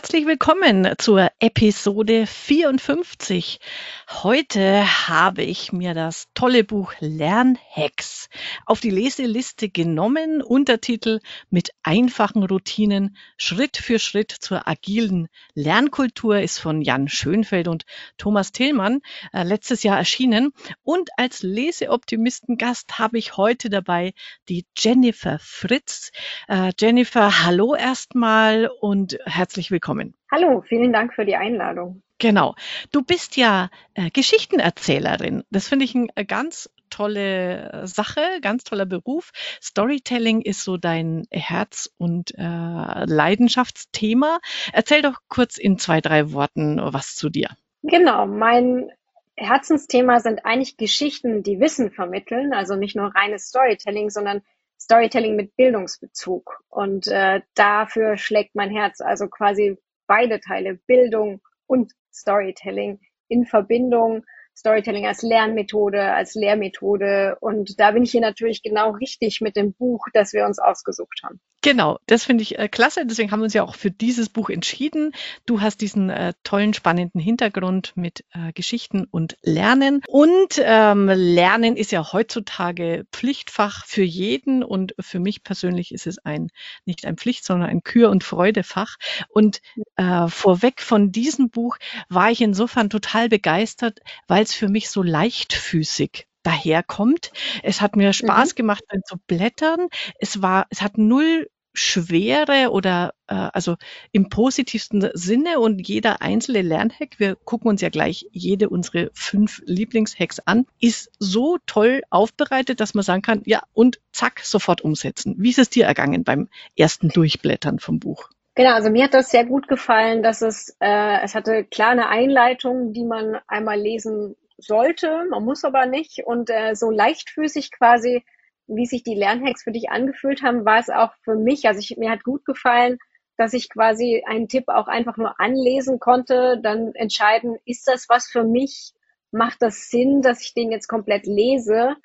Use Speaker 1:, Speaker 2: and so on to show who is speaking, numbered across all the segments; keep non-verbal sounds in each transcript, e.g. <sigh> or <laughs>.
Speaker 1: Herzlich willkommen zur Episode 54. Heute habe ich mir das tolle Buch Lernhacks auf die Leseliste genommen. Untertitel mit einfachen Routinen Schritt für Schritt zur agilen Lernkultur ist von Jan Schönfeld und Thomas Tillmann äh, letztes Jahr erschienen. Und als Leseoptimisten-Gast habe ich heute dabei die Jennifer Fritz. Äh, Jennifer, hallo erstmal und herzlich willkommen.
Speaker 2: Hallo, vielen Dank für die Einladung.
Speaker 1: Genau. Du bist ja äh, Geschichtenerzählerin. Das finde ich eine ganz tolle äh, Sache, ganz toller Beruf. Storytelling ist so dein Herz- und äh, Leidenschaftsthema. Erzähl doch kurz in zwei, drei Worten was zu dir.
Speaker 2: Genau, mein Herzensthema sind eigentlich Geschichten, die Wissen vermitteln, also nicht nur reines Storytelling, sondern Storytelling mit Bildungsbezug. Und äh, dafür schlägt mein Herz, also quasi beide Teile, Bildung und Storytelling in Verbindung. Storytelling als Lernmethode, als Lehrmethode. Und da bin ich hier natürlich genau richtig mit dem Buch, das wir uns ausgesucht haben.
Speaker 1: Genau, das finde ich äh, klasse. Deswegen haben wir uns ja auch für dieses Buch entschieden. Du hast diesen äh, tollen, spannenden Hintergrund mit äh, Geschichten und Lernen. Und ähm, Lernen ist ja heutzutage Pflichtfach für jeden. Und für mich persönlich ist es ein nicht ein Pflicht, sondern ein Kür- und Freudefach. Und äh, vorweg von diesem Buch war ich insofern total begeistert, weil es für mich so leichtfüßig daherkommt. Es hat mir Spaß mhm. gemacht, dann zu blättern. Es war, es hat null Schwere oder äh, also im positivsten Sinne und jeder einzelne Lernhack, wir gucken uns ja gleich jede unsere fünf Lieblingshacks an, ist so toll aufbereitet, dass man sagen kann, ja und zack, sofort umsetzen. Wie ist es dir ergangen beim ersten Durchblättern vom Buch?
Speaker 2: Genau, also mir hat das sehr gut gefallen, dass es, äh, es hatte klar eine Einleitung, die man einmal lesen sollte, man muss aber nicht. Und äh, so leichtfüßig quasi, wie sich die Lernhacks für dich angefühlt haben, war es auch für mich, also ich, mir hat gut gefallen, dass ich quasi einen Tipp auch einfach nur anlesen konnte, dann entscheiden, ist das was für mich, macht das Sinn, dass ich den jetzt komplett lese?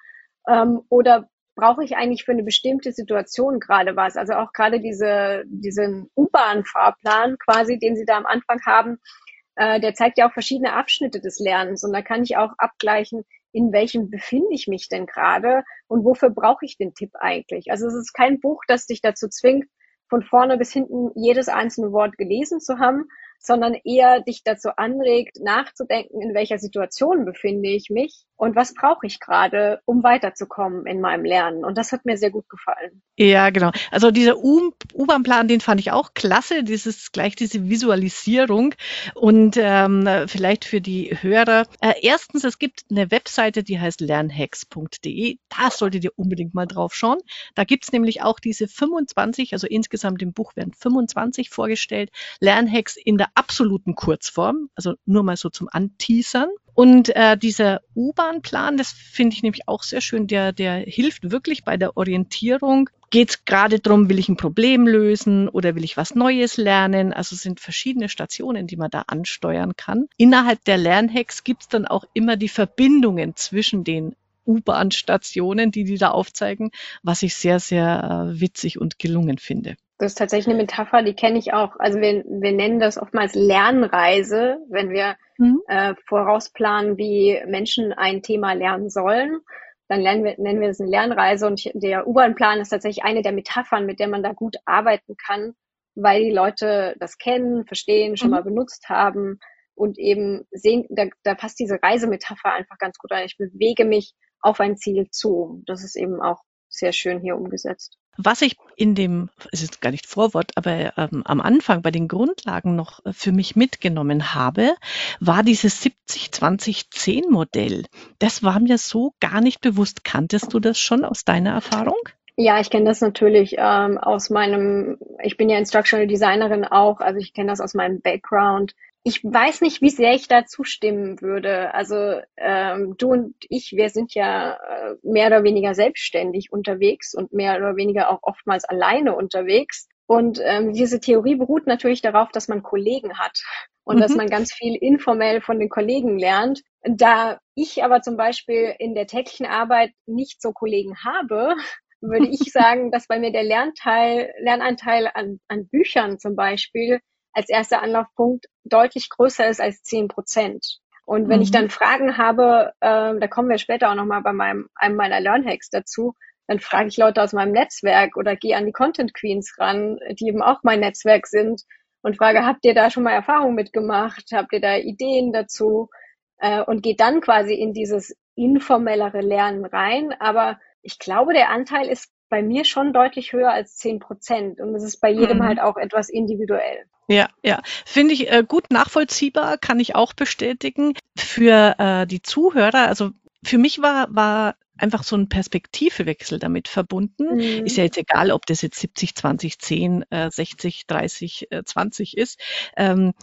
Speaker 2: Ähm, oder brauche ich eigentlich für eine bestimmte Situation gerade was? Also auch gerade diese, diesen U-Bahn-Fahrplan quasi, den Sie da am Anfang haben, äh, der zeigt ja auch verschiedene Abschnitte des Lernens und da kann ich auch abgleichen, in welchem befinde ich mich denn gerade und wofür brauche ich den Tipp eigentlich. Also es ist kein Buch, das dich dazu zwingt, von vorne bis hinten jedes einzelne Wort gelesen zu haben, sondern eher dich dazu anregt, nachzudenken, in welcher Situation befinde ich mich und was brauche ich gerade, um weiterzukommen in meinem Lernen. Und das hat mir sehr gut gefallen.
Speaker 1: Ja, genau. Also dieser U-Bahn-Plan, den fand ich auch klasse. Dieses gleich diese Visualisierung und ähm, vielleicht für die Hörer. Äh, erstens, es gibt eine Webseite, die heißt lernhacks.de. Da solltet ihr unbedingt mal drauf schauen. Da gibt's nämlich auch diese 25, also insgesamt im Buch werden 25 vorgestellt, Lernhacks in der absoluten Kurzform, also nur mal so zum Anteasern. Und äh, dieser U-Bahn-Plan, das finde ich nämlich auch sehr schön, der, der hilft wirklich bei der Orientierung. Geht es gerade darum, will ich ein Problem lösen oder will ich was Neues lernen? Also es sind verschiedene Stationen, die man da ansteuern kann. Innerhalb der Lernhacks gibt es dann auch immer die Verbindungen zwischen den U-Bahn-Stationen, die die da aufzeigen, was ich sehr, sehr äh, witzig und gelungen finde.
Speaker 2: Das ist tatsächlich eine Metapher, die kenne ich auch. Also wir, wir nennen das oftmals Lernreise, wenn wir mhm. äh, vorausplanen, wie Menschen ein Thema lernen sollen. Dann lernen wir, nennen wir es eine Lernreise und der U-Bahn-Plan ist tatsächlich eine der Metaphern, mit der man da gut arbeiten kann, weil die Leute das kennen, verstehen, schon mhm. mal benutzt haben und eben sehen, da, da passt diese Reisemetapher einfach ganz gut an. Ich bewege mich auf ein Ziel zu. Das ist eben auch sehr schön hier umgesetzt.
Speaker 1: Was ich in dem, es ist gar nicht Vorwort, aber ähm, am Anfang bei den Grundlagen noch äh, für mich mitgenommen habe, war dieses 70-20-10-Modell. Das war mir so gar nicht bewusst. Kanntest du das schon aus deiner Erfahrung?
Speaker 2: Ja, ich kenne das natürlich ähm, aus meinem, ich bin ja Instructional Designerin auch, also ich kenne das aus meinem Background ich weiß nicht, wie sehr ich da zustimmen würde. Also ähm, du und ich, wir sind ja äh, mehr oder weniger selbstständig unterwegs und mehr oder weniger auch oftmals alleine unterwegs. Und ähm, diese Theorie beruht natürlich darauf, dass man Kollegen hat und mhm. dass man ganz viel informell von den Kollegen lernt. Da ich aber zum Beispiel in der täglichen Arbeit nicht so Kollegen habe, würde ich <laughs> sagen, dass bei mir der Lernteil, Lernanteil an, an Büchern zum Beispiel als erster Anlaufpunkt deutlich größer ist als zehn Prozent. Und wenn mhm. ich dann Fragen habe, äh, da kommen wir später auch nochmal bei meinem, einem meiner Learnhacks dazu, dann frage ich Leute aus meinem Netzwerk oder gehe an die Content Queens ran, die eben auch mein Netzwerk sind und frage, habt ihr da schon mal Erfahrungen mitgemacht? Habt ihr da Ideen dazu? Äh, und gehe dann quasi in dieses informellere Lernen rein. Aber ich glaube, der Anteil ist bei mir schon deutlich höher als zehn Prozent. Und es ist bei jedem mhm. halt auch etwas individuell.
Speaker 1: Ja, ja, finde ich äh, gut nachvollziehbar, kann ich auch bestätigen. Für äh, die Zuhörer, also für mich war, war einfach so ein Perspektivewechsel damit verbunden. Mhm. Ist ja jetzt egal, ob das jetzt 70, 20, 10, äh, 60, 30, äh, 20 ist. Ähm,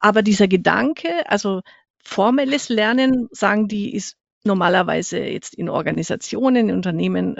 Speaker 1: aber dieser Gedanke, also formelles Lernen, sagen die, ist normalerweise jetzt in Organisationen, in Unternehmen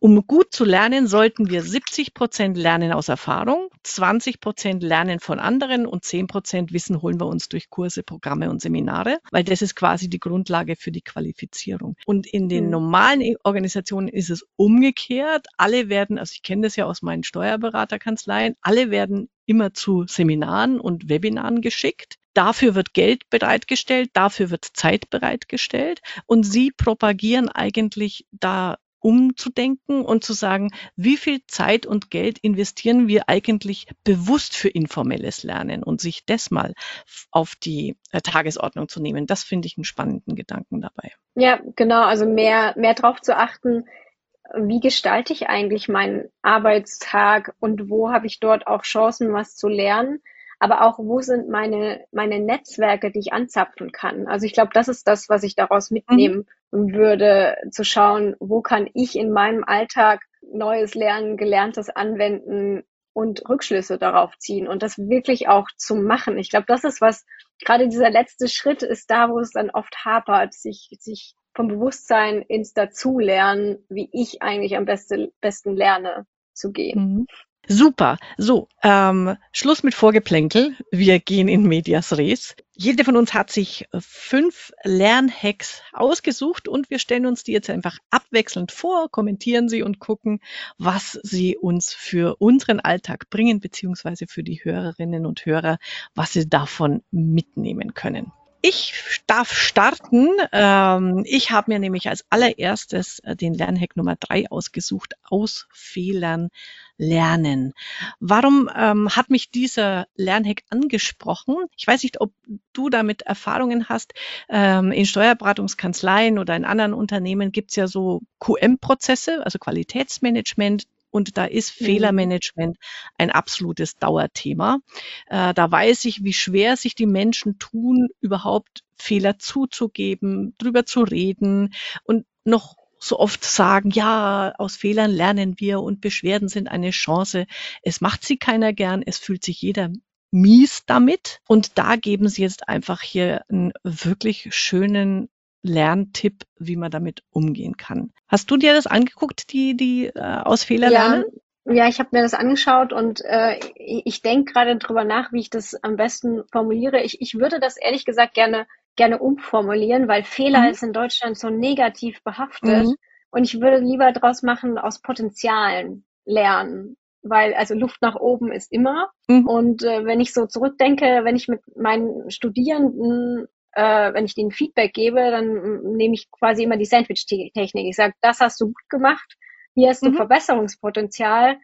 Speaker 1: um gut zu lernen, sollten wir 70 Prozent lernen aus Erfahrung, 20 Prozent lernen von anderen und 10 Prozent Wissen holen wir uns durch Kurse, Programme und Seminare, weil das ist quasi die Grundlage für die Qualifizierung. Und in den mhm. normalen e- Organisationen ist es umgekehrt. Alle werden, also ich kenne das ja aus meinen Steuerberaterkanzleien, alle werden immer zu Seminaren und Webinaren geschickt. Dafür wird Geld bereitgestellt, dafür wird Zeit bereitgestellt und sie propagieren eigentlich da umzudenken und zu sagen, wie viel Zeit und Geld investieren wir eigentlich bewusst für informelles Lernen und sich das mal auf die äh, Tagesordnung zu nehmen. Das finde ich einen spannenden Gedanken dabei.
Speaker 2: Ja, genau. Also mehr, mehr darauf zu achten, wie gestalte ich eigentlich meinen Arbeitstag und wo habe ich dort auch Chancen, was zu lernen aber auch, wo sind meine, meine Netzwerke, die ich anzapfen kann. Also ich glaube, das ist das, was ich daraus mhm. mitnehmen mhm. Würde, zu schauen, wo kann ich in meinem Alltag Neues lernen, Gelerntes anwenden und Rückschlüsse darauf ziehen und das wirklich auch zu machen. Ich glaube, das ist was, gerade dieser letzte Schritt ist da, wo es dann oft hapert, sich, sich vom Bewusstsein ins Dazulernen, wie ich eigentlich am besten, besten lerne, zu gehen. Mhm.
Speaker 1: Super. So, ähm, Schluss mit Vorgeplänkel. Wir gehen in Medias Res. Jede von uns hat sich fünf Lernhacks ausgesucht und wir stellen uns die jetzt einfach abwechselnd vor, kommentieren sie und gucken, was sie uns für unseren Alltag bringen, beziehungsweise für die Hörerinnen und Hörer, was sie davon mitnehmen können. Ich darf starten. Ähm, ich habe mir nämlich als allererstes äh, den Lernhack Nummer drei ausgesucht, aus Fehlern lernen. Warum ähm, hat mich dieser Lernhack angesprochen? Ich weiß nicht, ob du damit Erfahrungen hast. Ähm, in Steuerberatungskanzleien oder in anderen Unternehmen gibt es ja so QM-Prozesse, also Qualitätsmanagement. Und da ist mhm. Fehlermanagement ein absolutes Dauerthema. Äh, da weiß ich, wie schwer sich die Menschen tun, überhaupt Fehler zuzugeben, drüber zu reden und noch so oft sagen, ja, aus Fehlern lernen wir und Beschwerden sind eine Chance. Es macht sie keiner gern, es fühlt sich jeder mies damit. Und da geben sie jetzt einfach hier einen wirklich schönen Lerntipp, wie man damit umgehen kann. Hast du dir das angeguckt, die, die äh, aus Fehlern ja. lernen?
Speaker 2: Ja, ich habe mir das angeschaut und äh, ich denke gerade drüber nach, wie ich das am besten formuliere. Ich, ich würde das ehrlich gesagt gerne gerne umformulieren, weil Fehler mhm. ist in Deutschland so negativ behaftet. Mhm. Und ich würde lieber daraus machen, aus Potenzialen lernen. Weil, also Luft nach oben ist immer. Mhm. Und äh, wenn ich so zurückdenke, wenn ich mit meinen Studierenden, äh, wenn ich denen Feedback gebe, dann nehme ich quasi immer die Sandwich-Technik. Ich sage, das hast du gut gemacht, hier hast du mhm. Verbesserungspotenzial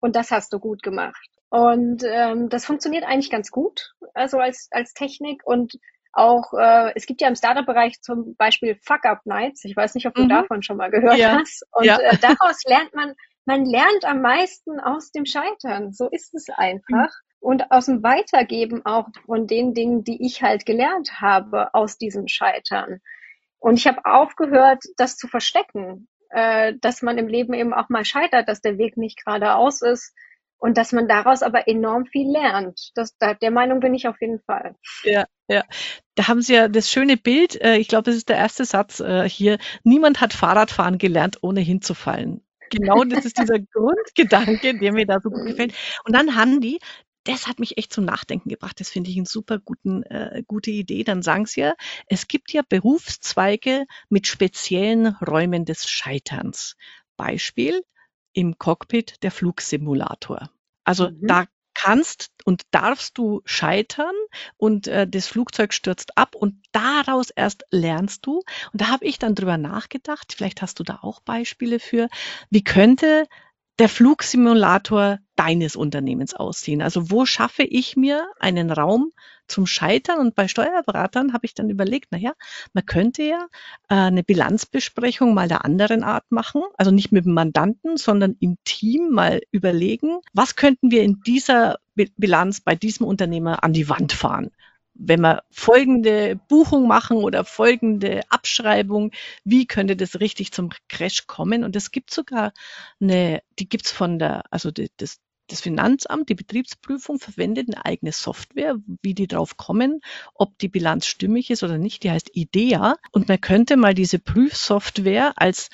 Speaker 2: und das hast du gut gemacht. Und ähm, das funktioniert eigentlich ganz gut, also als, als Technik. Und auch, äh, es gibt ja im Startup-Bereich zum Beispiel Fuck-Up-Nights. Ich weiß nicht, ob du mhm. davon schon mal gehört ja. hast. Und ja. äh, daraus lernt man, man lernt am meisten aus dem Scheitern. So ist es einfach. Und aus dem Weitergeben auch von den Dingen, die ich halt gelernt habe aus diesem Scheitern. Und ich habe aufgehört, das zu verstecken, äh, dass man im Leben eben auch mal scheitert, dass der Weg nicht geradeaus ist und dass man daraus aber enorm viel lernt. Das, da, der Meinung bin ich auf jeden Fall.
Speaker 1: Ja, ja. Da haben Sie ja das schöne Bild, äh, ich glaube, das ist der erste Satz äh, hier. Niemand hat Fahrradfahren gelernt, ohne hinzufallen. Genau das ist dieser <laughs> Grundgedanke, der mir da so gut gefällt. Und dann haben die, das hat mich echt zum Nachdenken gebracht. Das finde ich eine super guten, äh, gute Idee. Dann sagen sie ja, es gibt ja Berufszweige mit speziellen Räumen des Scheiterns. Beispiel im Cockpit der Flugsimulator. Also mhm. da kannst und darfst du scheitern und äh, das Flugzeug stürzt ab und daraus erst lernst du. Und da habe ich dann drüber nachgedacht, vielleicht hast du da auch Beispiele für, wie könnte der Flugsimulator deines Unternehmens aussehen? Also wo schaffe ich mir einen Raum zum Scheitern? Und bei Steuerberatern habe ich dann überlegt, na ja, man könnte ja äh, eine Bilanzbesprechung mal der anderen Art machen, also nicht mit dem Mandanten, sondern im Team mal überlegen, was könnten wir in dieser Bilanz bei diesem Unternehmer an die Wand fahren? Wenn wir folgende Buchung machen oder folgende Abschreibung, wie könnte das richtig zum Crash kommen? Und es gibt sogar eine, die gibt's von der, also die, das, das Finanzamt, die Betriebsprüfung verwendet eine eigene Software, wie die drauf kommen, ob die Bilanz stimmig ist oder nicht. Die heißt IDEA. Und man könnte mal diese Prüfsoftware als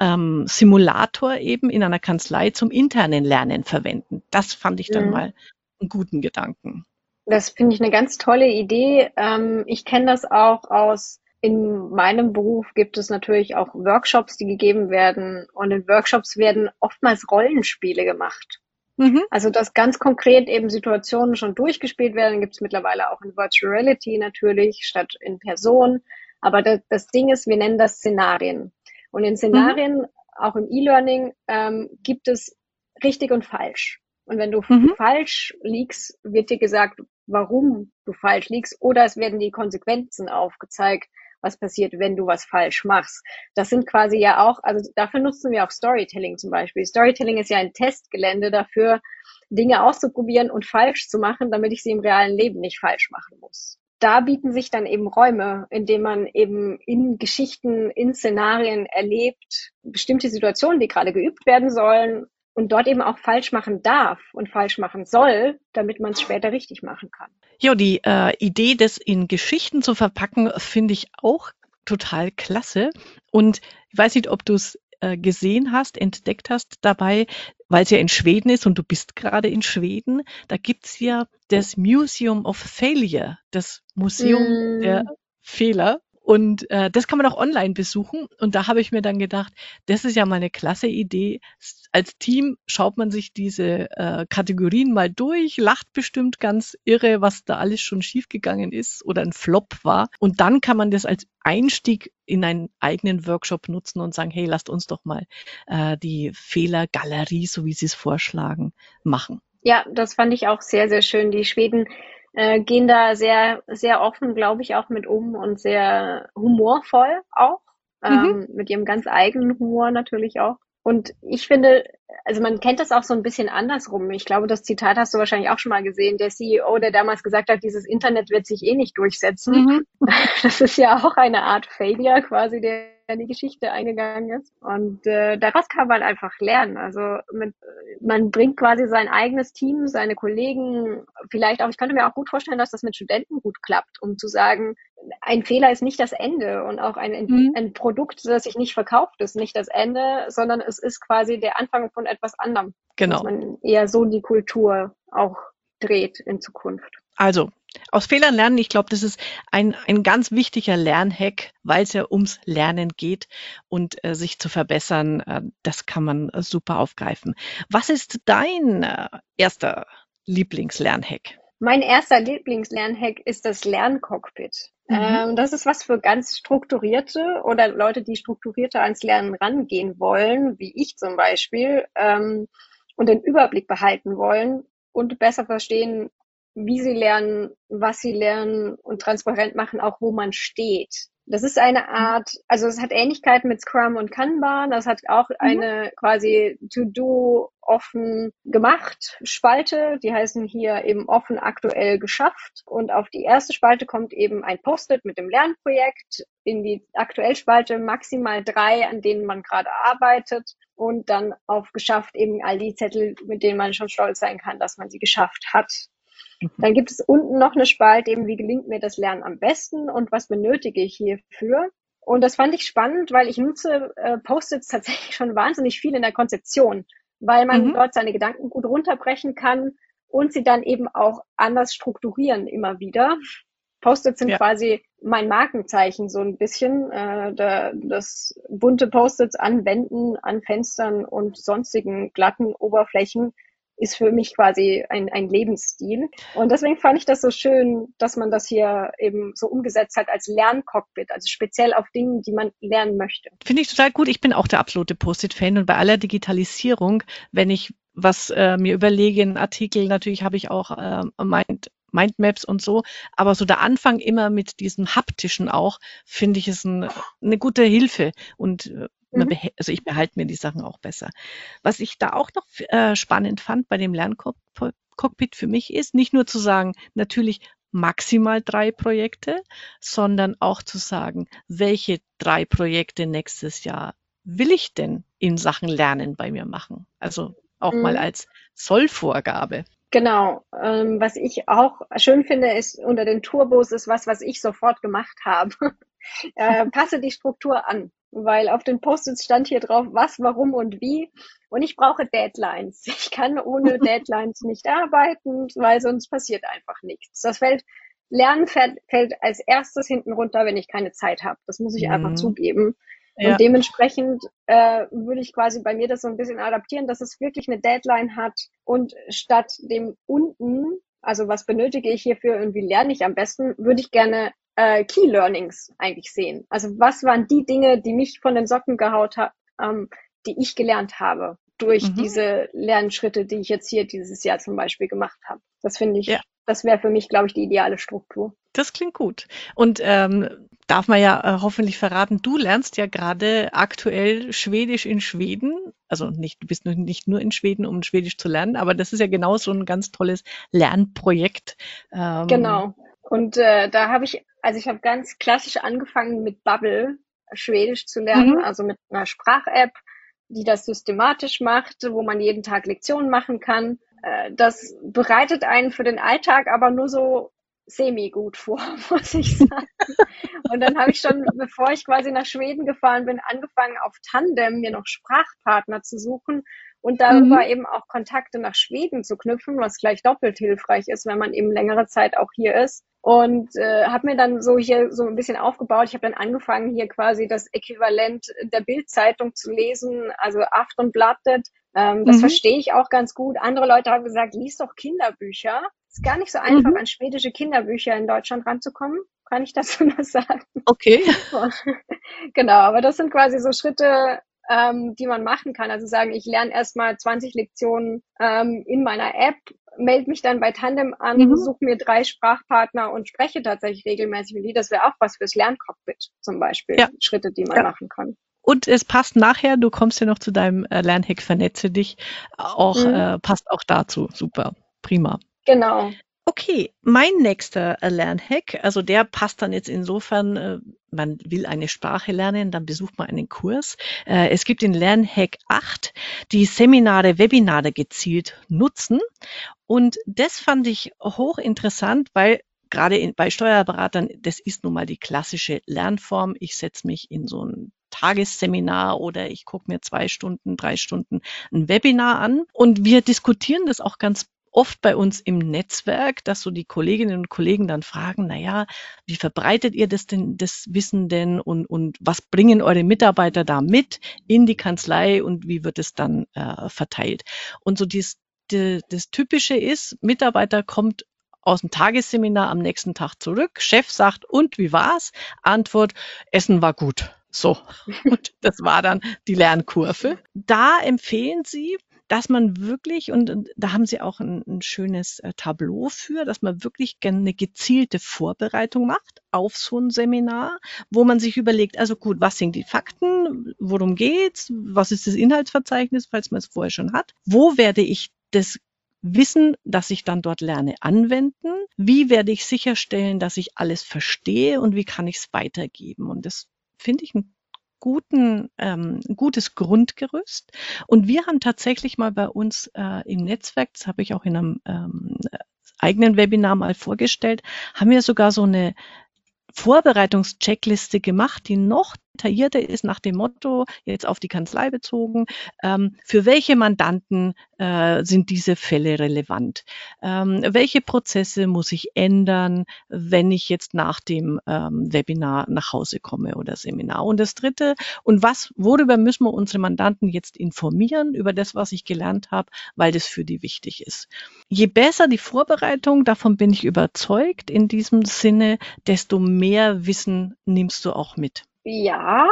Speaker 1: ähm, Simulator eben in einer Kanzlei zum internen Lernen verwenden. Das fand ich dann mhm. mal einen guten Gedanken.
Speaker 2: Das finde ich eine ganz tolle Idee. Ähm, ich kenne das auch aus, in meinem Beruf gibt es natürlich auch Workshops, die gegeben werden. Und in Workshops werden oftmals Rollenspiele gemacht. Mhm. Also, dass ganz konkret eben Situationen schon durchgespielt werden, gibt es mittlerweile auch in Virtual Reality natürlich, statt in Person. Aber das, das Ding ist, wir nennen das Szenarien. Und in Szenarien, mhm. auch im E-Learning, ähm, gibt es richtig und falsch. Und wenn du mhm. falsch liegst, wird dir gesagt, warum du falsch liegst, oder es werden die Konsequenzen aufgezeigt, was passiert, wenn du was falsch machst. Das sind quasi ja auch, also dafür nutzen wir auch Storytelling zum Beispiel. Storytelling ist ja ein Testgelände dafür, Dinge auszuprobieren und falsch zu machen, damit ich sie im realen Leben nicht falsch machen muss. Da bieten sich dann eben Räume, in denen man eben in Geschichten, in Szenarien erlebt, bestimmte Situationen, die gerade geübt werden sollen, und dort eben auch falsch machen darf und falsch machen soll, damit man es später richtig machen kann.
Speaker 1: Ja, die äh, Idee, das in Geschichten zu verpacken, finde ich auch total klasse. Und ich weiß nicht, ob du es äh, gesehen hast, entdeckt hast dabei, weil es ja in Schweden ist und du bist gerade in Schweden, da gibt's ja das Museum of Failure, das Museum mm. der Fehler. Und äh, das kann man auch online besuchen. Und da habe ich mir dann gedacht, das ist ja mal eine klasse Idee. Als Team schaut man sich diese äh, Kategorien mal durch, lacht bestimmt ganz irre, was da alles schon schiefgegangen ist oder ein Flop war. Und dann kann man das als Einstieg in einen eigenen Workshop nutzen und sagen, hey, lasst uns doch mal äh, die Fehlergalerie, so wie Sie es vorschlagen, machen.
Speaker 2: Ja, das fand ich auch sehr, sehr schön. Die Schweden äh, gehen da sehr, sehr offen, glaube ich, auch mit um und sehr humorvoll auch. Mhm. Ähm, mit ihrem ganz eigenen Humor natürlich auch. Und ich finde, also man kennt das auch so ein bisschen andersrum. Ich glaube, das Zitat hast du wahrscheinlich auch schon mal gesehen. Der CEO, der damals gesagt hat, dieses Internet wird sich eh nicht durchsetzen. Mhm. <laughs> Das ist ja auch eine Art Failure quasi, der in die Geschichte eingegangen ist. Und äh, daraus kann man einfach lernen. Also mit, man bringt quasi sein eigenes Team, seine Kollegen, vielleicht auch, ich könnte mir auch gut vorstellen, dass das mit Studenten gut klappt, um zu sagen, ein Fehler ist nicht das Ende und auch ein, mhm. ein Produkt, das sich nicht verkauft, ist nicht das Ende, sondern es ist quasi der Anfang von etwas anderem.
Speaker 1: Genau.
Speaker 2: Dass man eher so die Kultur auch dreht in Zukunft.
Speaker 1: Also, aus Fehlern lernen, ich glaube, das ist ein, ein ganz wichtiger Lernhack, weil es ja ums Lernen geht und äh, sich zu verbessern. Äh, das kann man äh, super aufgreifen. Was ist dein äh, erster Lieblingslernhack?
Speaker 2: Mein erster Lieblingslernhack ist das Lerncockpit. Mhm. Ähm, das ist was für ganz strukturierte oder Leute, die strukturierter ans Lernen rangehen wollen, wie ich zum Beispiel, ähm, und den Überblick behalten wollen und besser verstehen, wie sie lernen, was sie lernen und transparent machen, auch wo man steht. Das ist eine mhm. Art, also es hat Ähnlichkeiten mit Scrum und Kanban. Das hat auch mhm. eine quasi To-Do offen gemacht Spalte. Die heißen hier eben offen aktuell geschafft. Und auf die erste Spalte kommt eben ein Post-it mit dem Lernprojekt. In die aktuell Spalte maximal drei, an denen man gerade arbeitet. Und dann auf geschafft eben all die Zettel, mit denen man schon stolz sein kann, dass man sie geschafft hat. Dann gibt es unten noch eine Spalte, eben wie gelingt mir das Lernen am besten und was benötige ich hierfür. Und das fand ich spannend, weil ich nutze äh, Post-its tatsächlich schon wahnsinnig viel in der Konzeption, weil man mhm. dort seine Gedanken gut runterbrechen kann und sie dann eben auch anders strukturieren immer wieder. Post-its sind ja. quasi mein Markenzeichen so ein bisschen. Äh, da, das bunte Post-its anwenden an Fenstern und sonstigen glatten Oberflächen ist für mich quasi ein, ein Lebensstil. Und deswegen fand ich das so schön, dass man das hier eben so umgesetzt hat als Lerncockpit, also speziell auf Dingen, die man lernen möchte.
Speaker 1: Finde ich total gut. Ich bin auch der absolute Post-it-Fan und bei aller Digitalisierung, wenn ich was äh, mir überlege, einen Artikel, natürlich habe ich auch äh, Mind, Mindmaps und so, aber so der Anfang immer mit diesem haptischen auch, finde ich, ist ein, eine gute Hilfe und Mhm. Also ich behalte mir die Sachen auch besser. Was ich da auch noch äh, spannend fand bei dem Lerncockpit für mich ist, nicht nur zu sagen, natürlich maximal drei Projekte, sondern auch zu sagen, welche drei Projekte nächstes Jahr will ich denn in Sachen Lernen bei mir machen? Also auch mhm. mal als Sollvorgabe.
Speaker 2: Genau. Ähm, was ich auch schön finde, ist unter den Turbos ist was, was ich sofort gemacht habe. <laughs> äh, passe die Struktur an weil auf den Post-its stand hier drauf, was, warum und wie. Und ich brauche Deadlines. <laughs> Ich kann ohne <laughs> Deadlines nicht arbeiten, weil sonst passiert einfach nichts. Das fällt, Lernen fällt, fällt als erstes hinten runter, wenn ich keine Zeit habe. Das muss ich mhm. einfach zugeben. Ja. Und dementsprechend äh, würde ich quasi bei mir das so ein bisschen adaptieren, dass es wirklich eine Deadline hat und statt dem unten, also was benötige ich hierfür und wie lerne ich am besten, würde ich gerne äh, Key Learnings eigentlich sehen. Also was waren die Dinge, die mich von den Socken gehaut haben, ähm, die ich gelernt habe durch mhm. diese Lernschritte, die ich jetzt hier dieses Jahr zum Beispiel gemacht habe. Das finde ich, ja. das wäre für mich, glaube ich, die ideale Struktur.
Speaker 1: Das klingt gut. Und ähm, darf man ja äh, hoffentlich verraten, du lernst ja gerade aktuell Schwedisch in Schweden. Also nicht, du bist nicht nur in Schweden, um Schwedisch zu lernen, aber das ist ja genau so ein ganz tolles Lernprojekt.
Speaker 2: Ähm, genau. Und äh, da habe ich also ich habe ganz klassisch angefangen mit Bubble Schwedisch zu lernen, mhm. also mit einer Sprach-App, die das systematisch macht, wo man jeden Tag Lektionen machen kann. Äh, das bereitet einen für den Alltag aber nur so semi gut vor, <laughs> muss ich sagen. Und dann habe ich schon, bevor ich quasi nach Schweden gefahren bin, angefangen auf Tandem mir noch Sprachpartner zu suchen und darüber mhm. eben auch Kontakte nach Schweden zu knüpfen, was gleich doppelt hilfreich ist, wenn man eben längere Zeit auch hier ist. Und äh, habe mir dann so hier so ein bisschen aufgebaut. Ich habe dann angefangen, hier quasi das Äquivalent der Bildzeitung zu lesen, also Aftonbladet. Ähm, das mhm. verstehe ich auch ganz gut. Andere Leute haben gesagt, lies doch Kinderbücher. Ist gar nicht so einfach, mhm. an schwedische Kinderbücher in Deutschland ranzukommen. Kann ich dazu <laughs> nur sagen.
Speaker 1: Okay. <laughs>
Speaker 2: genau, aber das sind quasi so Schritte, ähm, die man machen kann. Also sagen, ich lerne erstmal 20 Lektionen ähm, in meiner App, melde mich dann bei Tandem an, mhm. suche mir drei Sprachpartner und spreche tatsächlich regelmäßig mit die. Das wäre auch was fürs Lerncockpit zum Beispiel. Ja. Schritte, die man ja. machen kann.
Speaker 1: Und es passt nachher, du kommst ja noch zu deinem äh, Lernhack, vernetze dich, auch, mhm. äh, passt auch dazu. Super, prima.
Speaker 2: Genau.
Speaker 1: Okay, mein nächster Lernhack, also der passt dann jetzt insofern, äh, man will eine Sprache lernen, dann besucht man einen Kurs. Äh, es gibt in Lernhack 8 die Seminare, Webinare gezielt nutzen. Und das fand ich hochinteressant, weil gerade bei Steuerberatern, das ist nun mal die klassische Lernform. Ich setze mich in so ein Tagesseminar oder ich gucke mir zwei Stunden, drei Stunden ein Webinar an. Und wir diskutieren das auch ganz oft bei uns im Netzwerk, dass so die Kolleginnen und Kollegen dann fragen, na ja, wie verbreitet ihr das denn, das Wissen denn und, und was bringen eure Mitarbeiter da mit in die Kanzlei und wie wird es dann äh, verteilt? Und so dies, die, das Typische ist, Mitarbeiter kommt aus dem Tagesseminar am nächsten Tag zurück. Chef sagt, und wie war's? Antwort, Essen war gut. So. <laughs> Und das war dann die Lernkurve. Da empfehlen Sie, dass man wirklich, und, da haben Sie auch ein, ein schönes äh, Tableau für, dass man wirklich eine gezielte Vorbereitung macht auf so ein Seminar, wo man sich überlegt, also gut, was sind die Fakten, worum geht's, was ist das Inhaltsverzeichnis, falls man es vorher schon hat, wo werde ich das Wissen, das ich dann dort lerne, anwenden? Wie werde ich sicherstellen, dass ich alles verstehe und wie kann ich es weitergeben? Und das finde ich ein guten, ähm, gutes Grundgerüst. Und wir haben tatsächlich mal bei uns äh, im Netzwerk, das habe ich auch in einem ähm, eigenen Webinar mal vorgestellt, haben wir sogar so eine Vorbereitungscheckliste gemacht, die noch detaillierter ist nach dem Motto, jetzt auf die Kanzlei bezogen, ähm, für welche Mandanten äh, sind diese Fälle relevant? Ähm, welche Prozesse muss ich ändern, wenn ich jetzt nach dem ähm, Webinar nach Hause komme oder Seminar? Und das Dritte, und was, worüber müssen wir unsere Mandanten jetzt informieren über das, was ich gelernt habe, weil das für die wichtig ist? Je besser die Vorbereitung, davon bin ich überzeugt in diesem Sinne, desto mehr Wissen nimmst du auch mit.
Speaker 2: Ja,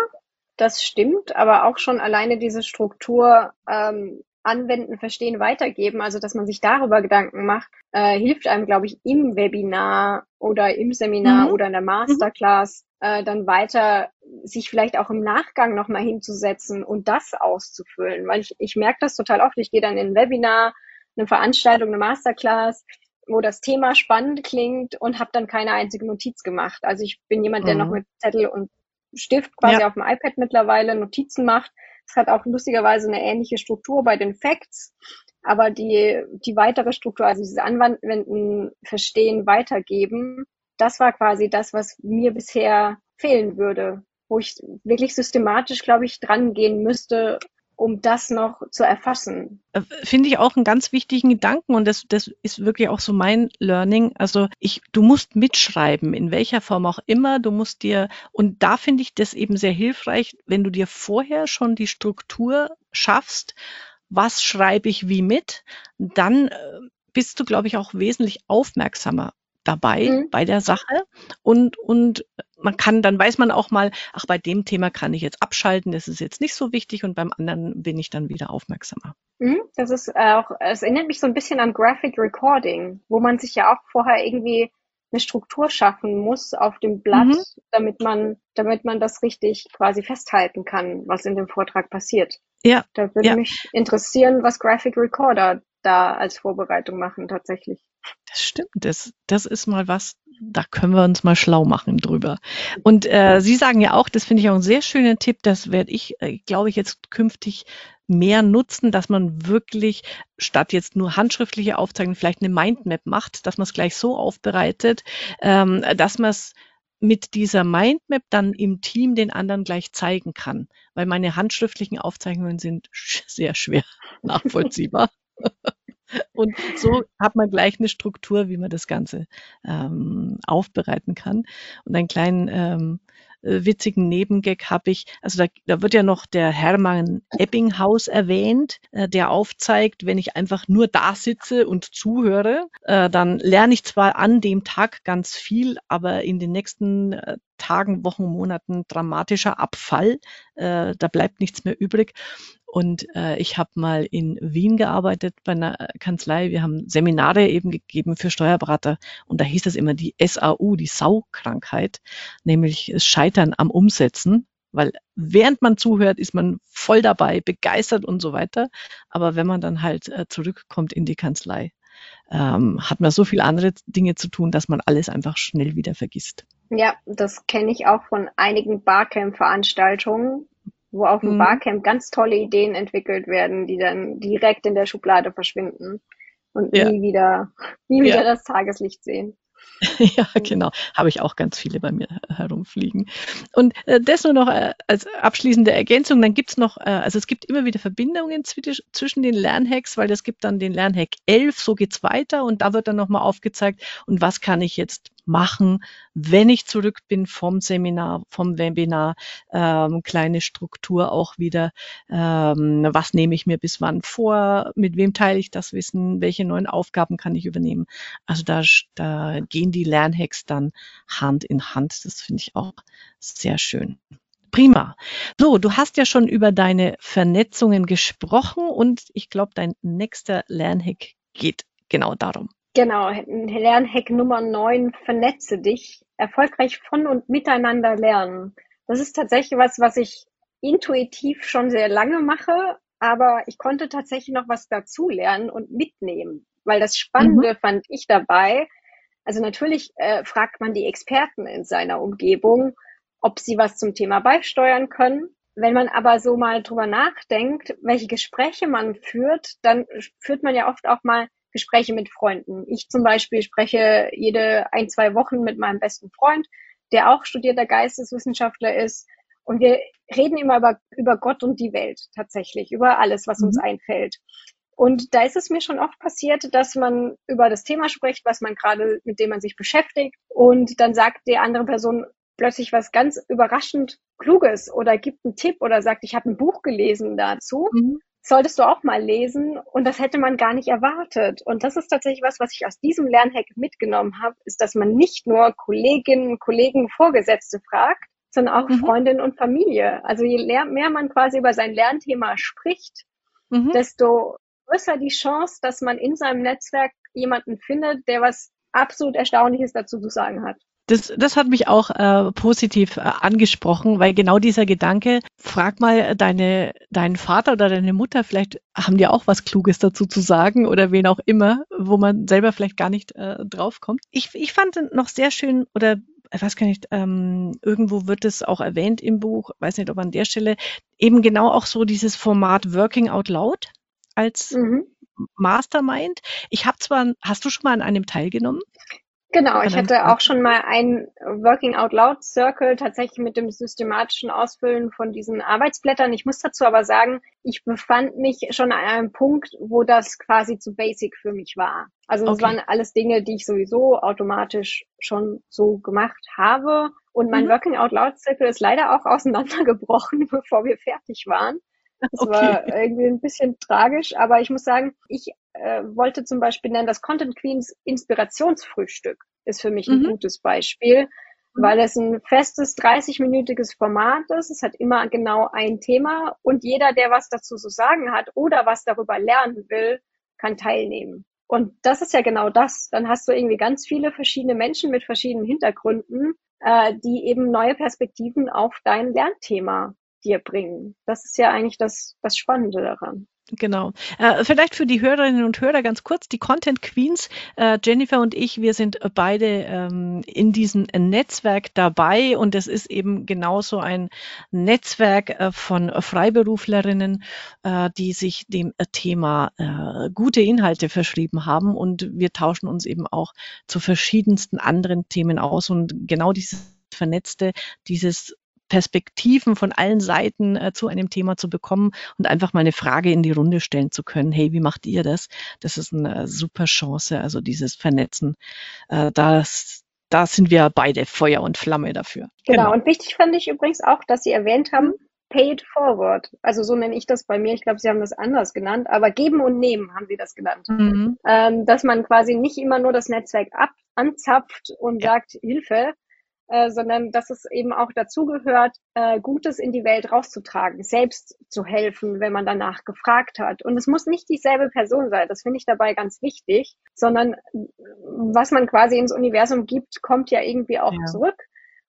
Speaker 2: das stimmt, aber auch schon alleine diese Struktur ähm, anwenden, verstehen, weitergeben, also dass man sich darüber Gedanken macht, äh, hilft einem, glaube ich, im Webinar oder im Seminar mhm. oder in der Masterclass mhm. äh, dann weiter sich vielleicht auch im Nachgang nochmal hinzusetzen und das auszufüllen. Weil ich, ich merke das total oft, ich gehe dann in ein Webinar, eine Veranstaltung, eine Masterclass, wo das Thema spannend klingt und habe dann keine einzige Notiz gemacht. Also ich bin jemand, der mhm. noch mit Zettel und Stift quasi ja. auf dem iPad mittlerweile Notizen macht. Es hat auch lustigerweise eine ähnliche Struktur bei den Facts, aber die, die weitere Struktur, also dieses Anwenden, Verstehen, Weitergeben, das war quasi das, was mir bisher fehlen würde, wo ich wirklich systematisch, glaube ich, dran gehen müsste, um das noch zu erfassen.
Speaker 1: Äh, finde ich auch einen ganz wichtigen Gedanken und das, das ist wirklich auch so mein Learning. Also ich, du musst mitschreiben, in welcher Form auch immer. Du musst dir, und da finde ich das eben sehr hilfreich, wenn du dir vorher schon die Struktur schaffst, was schreibe ich wie mit, dann äh, bist du, glaube ich, auch wesentlich aufmerksamer dabei mhm. bei der Sache und, und man kann, dann weiß man auch mal, ach, bei dem Thema kann ich jetzt abschalten, das ist jetzt nicht so wichtig und beim anderen bin ich dann wieder aufmerksamer.
Speaker 2: Mhm, das ist auch, es erinnert mich so ein bisschen an Graphic Recording, wo man sich ja auch vorher irgendwie eine Struktur schaffen muss auf dem Blatt, mhm. damit man, damit man das richtig quasi festhalten kann, was in dem Vortrag passiert. Ja. Da würde ja. mich interessieren, was Graphic Recorder da als Vorbereitung machen tatsächlich.
Speaker 1: Das stimmt, das, das ist mal was, da können wir uns mal schlau machen drüber. Und äh, Sie sagen ja auch, das finde ich auch einen sehr schönen Tipp, das werde ich, äh, glaube ich, jetzt künftig mehr nutzen, dass man wirklich statt jetzt nur handschriftliche Aufzeichnungen vielleicht eine Mindmap macht, dass man es gleich so aufbereitet, ähm, dass man es mit dieser Mindmap dann im Team den anderen gleich zeigen kann, weil meine handschriftlichen Aufzeichnungen sind sehr schwer <laughs> nachvollziehbar. Und so hat man gleich eine Struktur, wie man das Ganze ähm, aufbereiten kann. Und einen kleinen ähm, äh, witzigen Nebengag habe ich, also da, da wird ja noch der Hermann Ebbinghaus erwähnt, äh, der aufzeigt, wenn ich einfach nur da sitze und zuhöre, äh, dann lerne ich zwar an dem Tag ganz viel, aber in den nächsten äh, Tagen, Wochen, Monaten dramatischer Abfall. Äh, da bleibt nichts mehr übrig. Und äh, ich habe mal in Wien gearbeitet bei einer Kanzlei. Wir haben Seminare eben gegeben für Steuerberater. Und da hieß es immer die SAU, die Saukrankheit, nämlich das Scheitern am Umsetzen. Weil während man zuhört, ist man voll dabei, begeistert und so weiter. Aber wenn man dann halt äh, zurückkommt in die Kanzlei, ähm, hat man so viele andere Dinge zu tun, dass man alles einfach schnell wieder vergisst.
Speaker 2: Ja, das kenne ich auch von einigen Barcamp-Veranstaltungen, wo auf dem mhm. Barcamp ganz tolle Ideen entwickelt werden, die dann direkt in der Schublade verschwinden und ja. nie wieder, nie wieder ja. das Tageslicht sehen. <laughs>
Speaker 1: ja, genau. Habe ich auch ganz viele bei mir herumfliegen. Und äh, das nur noch äh, als abschließende Ergänzung. Dann gibt's noch, äh, also es gibt immer wieder Verbindungen zwischen den Lernhacks, weil es gibt dann den Lernhack 11, so geht's weiter und da wird dann nochmal aufgezeigt, und was kann ich jetzt machen, wenn ich zurück bin vom Seminar, vom Webinar, ähm, kleine Struktur auch wieder, ähm, was nehme ich mir bis wann vor, mit wem teile ich das Wissen, welche neuen Aufgaben kann ich übernehmen. Also da, da gehen die Lernhacks dann Hand in Hand. Das finde ich auch sehr schön. Prima. So, du hast ja schon über deine Vernetzungen gesprochen und ich glaube, dein nächster Lernhack geht genau darum.
Speaker 2: Genau, Lernhack Nummer 9, vernetze dich. Erfolgreich von und miteinander lernen. Das ist tatsächlich was, was ich intuitiv schon sehr lange mache, aber ich konnte tatsächlich noch was dazu lernen und mitnehmen. Weil das Spannende mhm. fand ich dabei, also natürlich äh, fragt man die Experten in seiner Umgebung, ob sie was zum Thema beisteuern können. Wenn man aber so mal drüber nachdenkt, welche Gespräche man führt, dann führt man ja oft auch mal Gespräche mit Freunden. Ich zum Beispiel spreche jede ein, zwei Wochen mit meinem besten Freund, der auch studierter Geisteswissenschaftler ist. Und wir reden immer über, über Gott und die Welt tatsächlich, über alles, was mhm. uns einfällt. Und da ist es mir schon oft passiert, dass man über das Thema spricht, was man gerade, mit dem man sich beschäftigt. Und dann sagt die andere Person plötzlich was ganz überraschend Kluges oder gibt einen Tipp oder sagt, ich habe ein Buch gelesen dazu. Mhm. Solltest du auch mal lesen. Und das hätte man gar nicht erwartet. Und das ist tatsächlich was, was ich aus diesem Lernhack mitgenommen habe, ist, dass man nicht nur Kolleginnen, Kollegen, Vorgesetzte fragt, sondern auch mhm. Freundinnen und Familie. Also je mehr man quasi über sein Lernthema spricht, mhm. desto größer die Chance, dass man in seinem Netzwerk jemanden findet, der was absolut Erstaunliches dazu zu sagen hat.
Speaker 1: Das, das hat mich auch äh, positiv äh, angesprochen, weil genau dieser Gedanke, frag mal deine, deinen Vater oder deine Mutter, vielleicht haben die auch was Kluges dazu zu sagen oder wen auch immer, wo man selber vielleicht gar nicht äh, draufkommt. Ich, ich fand noch sehr schön oder ich weiß gar nicht, ähm, irgendwo wird es auch erwähnt im Buch, weiß nicht, ob an der Stelle, eben genau auch so dieses Format Working Out Loud als mhm. Mastermind. Ich habe zwar, hast du schon mal an einem teilgenommen?
Speaker 2: Genau, ich hatte auch schon mal ein Working Out Loud Circle tatsächlich mit dem systematischen Ausfüllen von diesen Arbeitsblättern. Ich muss dazu aber sagen, ich befand mich schon an einem Punkt, wo das quasi zu basic für mich war. Also das okay. waren alles Dinge, die ich sowieso automatisch schon so gemacht habe. Und mein mhm. Working Out Loud Circle ist leider auch auseinandergebrochen, <laughs> bevor wir fertig waren. Das okay. war irgendwie ein bisschen tragisch, aber ich muss sagen, ich äh, wollte zum Beispiel nennen, das Content Queens Inspirationsfrühstück ist für mich ein mhm. gutes Beispiel, mhm. weil es ein festes 30-minütiges Format ist. Es hat immer genau ein Thema und jeder, der was dazu zu sagen hat oder was darüber lernen will, kann teilnehmen. Und das ist ja genau das. Dann hast du irgendwie ganz viele verschiedene Menschen mit verschiedenen Hintergründen, äh, die eben neue Perspektiven auf dein Lernthema dir bringen. Das ist ja eigentlich das, das Spannende daran.
Speaker 1: Genau. Äh, vielleicht für die Hörerinnen und Hörer ganz kurz, die Content Queens, äh, Jennifer und ich, wir sind beide ähm, in diesem Netzwerk dabei und es ist eben genauso ein Netzwerk äh, von Freiberuflerinnen, äh, die sich dem Thema äh, gute Inhalte verschrieben haben und wir tauschen uns eben auch zu verschiedensten anderen Themen aus und genau dieses Vernetzte, dieses Perspektiven von allen Seiten äh, zu einem Thema zu bekommen und einfach mal eine Frage in die Runde stellen zu können. Hey, wie macht ihr das? Das ist eine super Chance, also dieses Vernetzen. Äh, das, da sind wir beide Feuer und Flamme dafür.
Speaker 2: Genau. genau. Und wichtig fand ich übrigens auch, dass Sie erwähnt haben, Pay it forward. Also so nenne ich das bei mir. Ich glaube, Sie haben das anders genannt, aber geben und nehmen haben Sie das genannt. Mhm. Ähm, dass man quasi nicht immer nur das Netzwerk ab anzapft und ja. sagt, Hilfe, äh, sondern dass es eben auch dazugehört, äh, Gutes in die Welt rauszutragen, selbst zu helfen, wenn man danach gefragt hat. Und es muss nicht dieselbe Person sein, das finde ich dabei ganz wichtig, sondern was man quasi ins Universum gibt, kommt ja irgendwie auch ja. zurück.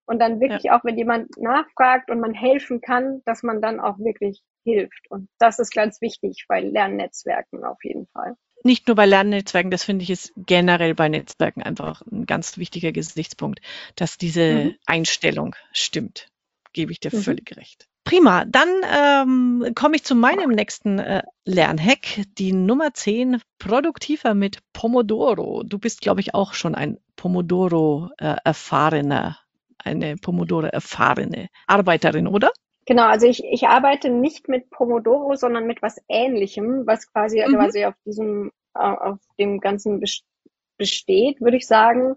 Speaker 2: Und dann wirklich ja. auch, wenn jemand nachfragt und man helfen kann, dass man dann auch wirklich hilft. Und das ist ganz wichtig bei Lernnetzwerken auf jeden Fall
Speaker 1: nicht nur bei Lernnetzwerken, das finde ich ist generell bei Netzwerken einfach ein ganz wichtiger Gesichtspunkt, dass diese mhm. Einstellung stimmt. Gebe ich dir mhm. völlig recht. Prima, dann ähm, komme ich zu meinem nächsten äh, Lernhack, die Nummer 10, produktiver mit Pomodoro. Du bist, glaube ich, auch schon ein Pomodoro-erfahrener, äh, eine Pomodoro-erfahrene Arbeiterin, oder?
Speaker 2: Genau, also ich, ich arbeite nicht mit Pomodoro, sondern mit was Ähnlichem, was quasi, mhm. quasi auf diesem, auf dem Ganzen besteht, würde ich sagen.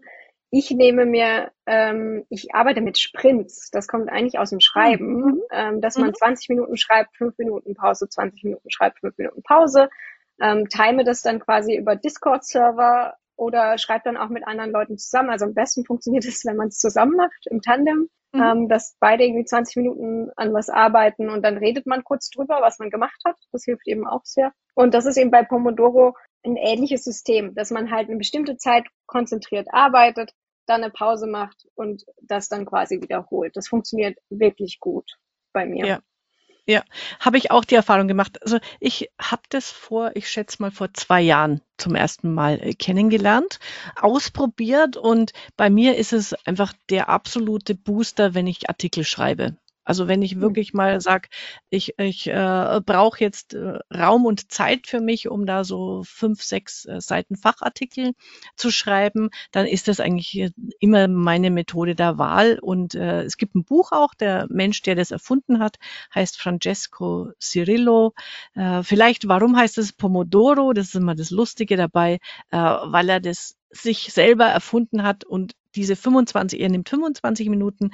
Speaker 2: Ich nehme mir, ähm, ich arbeite mit Sprints. Das kommt eigentlich aus dem Schreiben, mhm. ähm, dass man 20 mhm. Minuten schreibt, 5 Minuten Pause, 20 Minuten schreibt, 5 Minuten Pause. Ähm, time das dann quasi über Discord-Server oder schreibt dann auch mit anderen Leuten zusammen. Also am besten funktioniert <laughs> es, wenn man es zusammen macht, im Tandem mhm. ähm, dass beide irgendwie 20 Minuten an was arbeiten und dann redet man kurz drüber, was man gemacht hat. Das hilft eben auch sehr. Und das ist eben bei Pomodoro ein ähnliches System, dass man halt eine bestimmte Zeit konzentriert arbeitet, dann eine Pause macht und das dann quasi wiederholt. Das funktioniert wirklich gut bei mir.
Speaker 1: Ja. Ja, habe ich auch die Erfahrung gemacht. Also ich habe das vor, ich schätze mal vor zwei Jahren zum ersten Mal äh, kennengelernt, ausprobiert und bei mir ist es einfach der absolute Booster, wenn ich Artikel schreibe. Also wenn ich hm. wirklich mal sage, ich, ich äh, brauche jetzt äh, Raum und Zeit für mich, um da so fünf, sechs äh, Seiten Fachartikel zu schreiben, dann ist das eigentlich immer meine Methode der Wahl. Und äh, es gibt ein Buch auch, der Mensch, der das erfunden hat, heißt Francesco Cirillo. Äh, vielleicht, warum heißt es Pomodoro? Das ist immer das Lustige dabei, äh, weil er das sich selber erfunden hat und diese 25, er nimmt 25 Minuten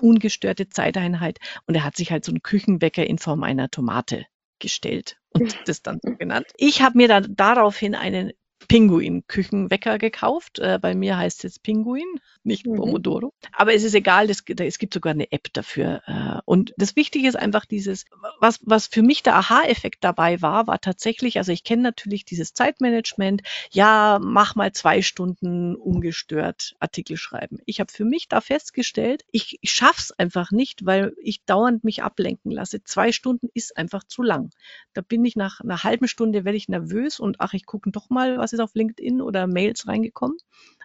Speaker 1: ungestörte Zeiteinheit und er hat sich halt so einen Küchenwecker in Form einer Tomate gestellt und das dann so genannt. Ich habe mir dann daraufhin einen Pinguin-Küchenwecker gekauft. Äh, bei mir heißt es Pinguin, nicht mhm. Pomodoro. Aber es ist egal, das, es gibt sogar eine App dafür. Äh, und das Wichtige ist einfach dieses, was, was für mich der Aha-Effekt dabei war, war tatsächlich, also ich kenne natürlich dieses Zeitmanagement, ja, mach mal zwei Stunden ungestört Artikel schreiben. Ich habe für mich da festgestellt, ich, ich schaff's einfach nicht, weil ich dauernd mich ablenken lasse. Zwei Stunden ist einfach zu lang. Da bin ich nach einer halben Stunde, werde ich nervös und ach, ich gucke doch mal, was ist auf LinkedIn oder Mails reingekommen.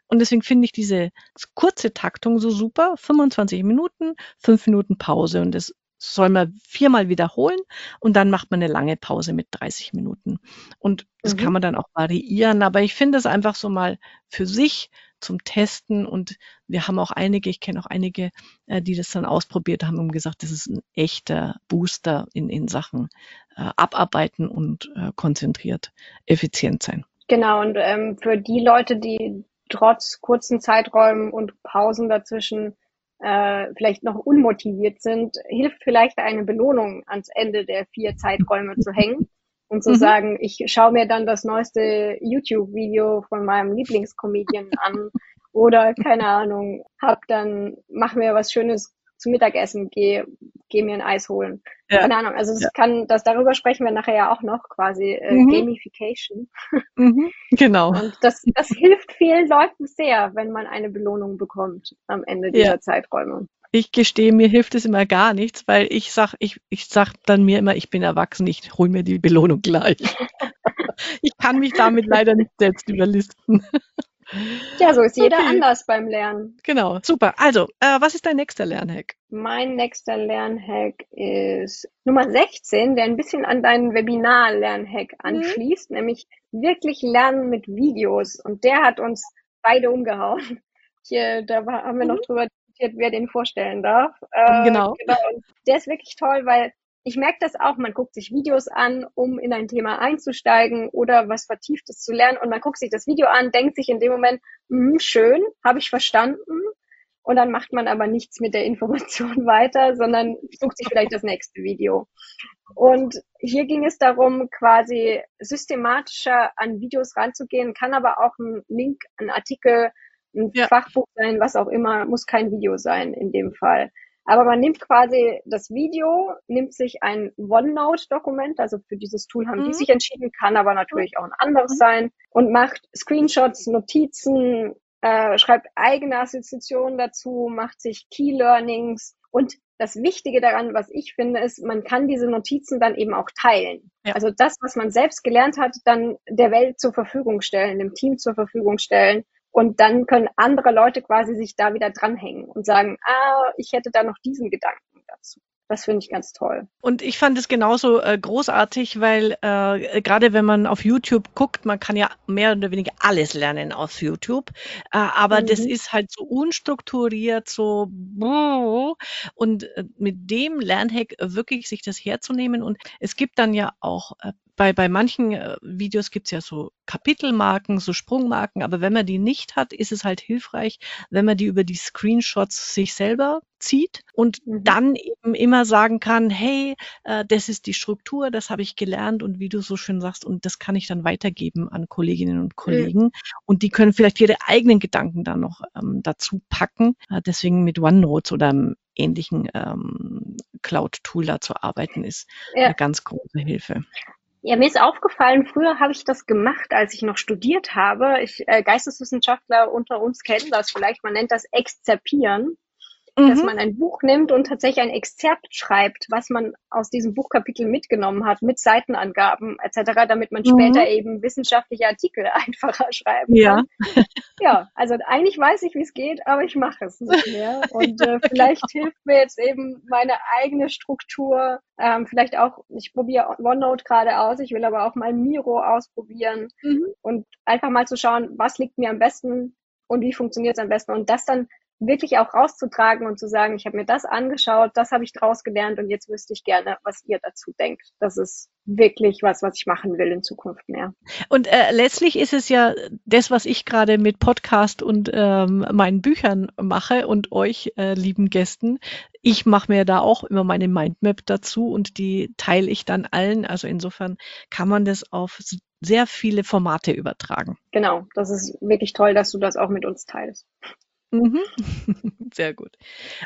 Speaker 1: Und deswegen finde ich diese kurze Taktung so super. 25 Minuten, fünf Minuten Pause und das soll man viermal wiederholen und dann macht man eine lange Pause mit 30 Minuten. Und das mhm. kann man dann auch variieren, aber ich finde es einfach so mal für sich zum Testen und wir haben auch einige, ich kenne auch einige, äh, die das dann ausprobiert haben und gesagt, das ist ein echter Booster in, in Sachen äh, abarbeiten und äh, konzentriert effizient sein.
Speaker 2: Genau, und ähm, für die Leute, die trotz kurzen Zeiträumen und Pausen dazwischen äh, vielleicht noch unmotiviert sind, hilft vielleicht eine Belohnung ans Ende der vier Zeiträume zu hängen und zu mhm. sagen, ich schaue mir dann das neueste YouTube-Video von meinem Lieblingscomedian an oder keine Ahnung, hab dann, mach mir was Schönes zum Mittagessen, geh, geh mir ein Eis holen. Ja. Keine Ahnung, also das ja. kann, das darüber sprechen wir nachher ja auch noch, quasi äh, mhm. Gamification. <laughs>
Speaker 1: Mhm. Genau.
Speaker 2: Und das, das hilft vielen Leuten sehr, wenn man eine Belohnung bekommt am Ende dieser ja. Zeiträume.
Speaker 1: Ich gestehe, mir hilft es immer gar nichts, weil ich sag, ich, ich sag dann mir immer, ich bin erwachsen, ich hol mir die Belohnung gleich. <laughs> ich kann mich damit leider nicht selbst überlisten.
Speaker 2: Ja, so ist jeder okay. anders beim Lernen.
Speaker 1: Genau, super. Also, äh, was ist dein nächster Lernhack?
Speaker 2: Mein nächster Lernhack ist Nummer 16, der ein bisschen an deinen Webinar-Lernhack mhm. anschließt, mhm. nämlich wirklich lernen mit Videos. Und der hat uns beide umgehauen. <laughs> Hier, da haben wir mhm. noch drüber diskutiert, wer den vorstellen darf.
Speaker 1: Äh, genau. genau.
Speaker 2: der ist wirklich toll, weil ich merke das auch, man guckt sich Videos an, um in ein Thema einzusteigen oder was Vertieftes zu lernen und man guckt sich das Video an, denkt sich in dem Moment, mh, schön, habe ich verstanden und dann macht man aber nichts mit der Information <laughs> weiter, sondern sucht sich vielleicht das nächste Video. Und hier ging es darum, quasi systematischer an Videos ranzugehen, kann aber auch ein Link, ein Artikel, ein ja. Fachbuch sein, was auch immer, muss kein Video sein in dem Fall. Aber man nimmt quasi das Video, nimmt sich ein OneNote-Dokument, also für dieses Tool haben mhm. die sich entschieden, kann aber natürlich auch ein anderes mhm. sein und macht Screenshots, Notizen, äh, schreibt eigene Assoziationen dazu, macht sich Key Learnings und das Wichtige daran, was ich finde, ist, man kann diese Notizen dann eben auch teilen. Ja. Also das, was man selbst gelernt hat, dann der Welt zur Verfügung stellen, dem Team zur Verfügung stellen und dann können andere Leute quasi sich da wieder dranhängen und sagen, ah, ich hätte da noch diesen Gedanken dazu. Das finde ich ganz toll.
Speaker 1: Und ich fand es genauso äh, großartig, weil äh, gerade wenn man auf YouTube guckt, man kann ja mehr oder weniger alles lernen aus YouTube, äh, aber mhm. das ist halt so unstrukturiert, so und äh, mit dem Lernhack wirklich sich das herzunehmen und es gibt dann ja auch äh, bei, bei manchen äh, Videos gibt's ja so Kapitelmarken, so Sprungmarken, aber wenn man die nicht hat, ist es halt hilfreich, wenn man die über die Screenshots sich selber zieht und mhm. dann eben immer sagen kann, hey, äh, das ist die Struktur, das habe ich gelernt und wie du so schön sagst, und das kann ich dann weitergeben an Kolleginnen und Kollegen mhm. und die können vielleicht ihre eigenen Gedanken dann noch ähm, dazu packen. Äh, deswegen mit OneNote oder einem ähnlichen ähm, Cloud-Tool da zu arbeiten, ist ja. eine ganz große Hilfe.
Speaker 2: Ja, mir ist aufgefallen, früher habe ich das gemacht, als ich noch studiert habe. Ich, äh, Geisteswissenschaftler unter uns kennen das vielleicht, man nennt das Exzerpieren. Mhm. dass man ein Buch nimmt und tatsächlich ein Exzerpt schreibt, was man aus diesem Buchkapitel mitgenommen hat, mit Seitenangaben etc., damit man mhm. später eben wissenschaftliche Artikel <laughs> einfacher schreiben
Speaker 1: ja.
Speaker 2: kann. Ja, also eigentlich weiß ich, wie es geht, aber ich mache es nicht mehr. <laughs> Und äh, vielleicht hilft mir jetzt eben meine eigene Struktur, ähm, vielleicht auch, ich probiere OneNote gerade aus, ich will aber auch mal Miro ausprobieren mhm. und einfach mal zu schauen, was liegt mir am besten und wie funktioniert es am besten und das dann wirklich auch rauszutragen und zu sagen, ich habe mir das angeschaut, das habe ich draus gelernt und jetzt wüsste ich gerne, was ihr dazu denkt. Das ist wirklich was, was ich machen will in Zukunft mehr.
Speaker 1: Und äh, letztlich ist es ja das, was ich gerade mit Podcast und ähm, meinen Büchern mache und euch, äh, lieben Gästen. Ich mache mir da auch immer meine Mindmap dazu und die teile ich dann allen. Also insofern kann man das auf sehr viele Formate übertragen.
Speaker 2: Genau, das ist wirklich toll, dass du das auch mit uns teilst.
Speaker 1: Mhm. <laughs> Sehr gut.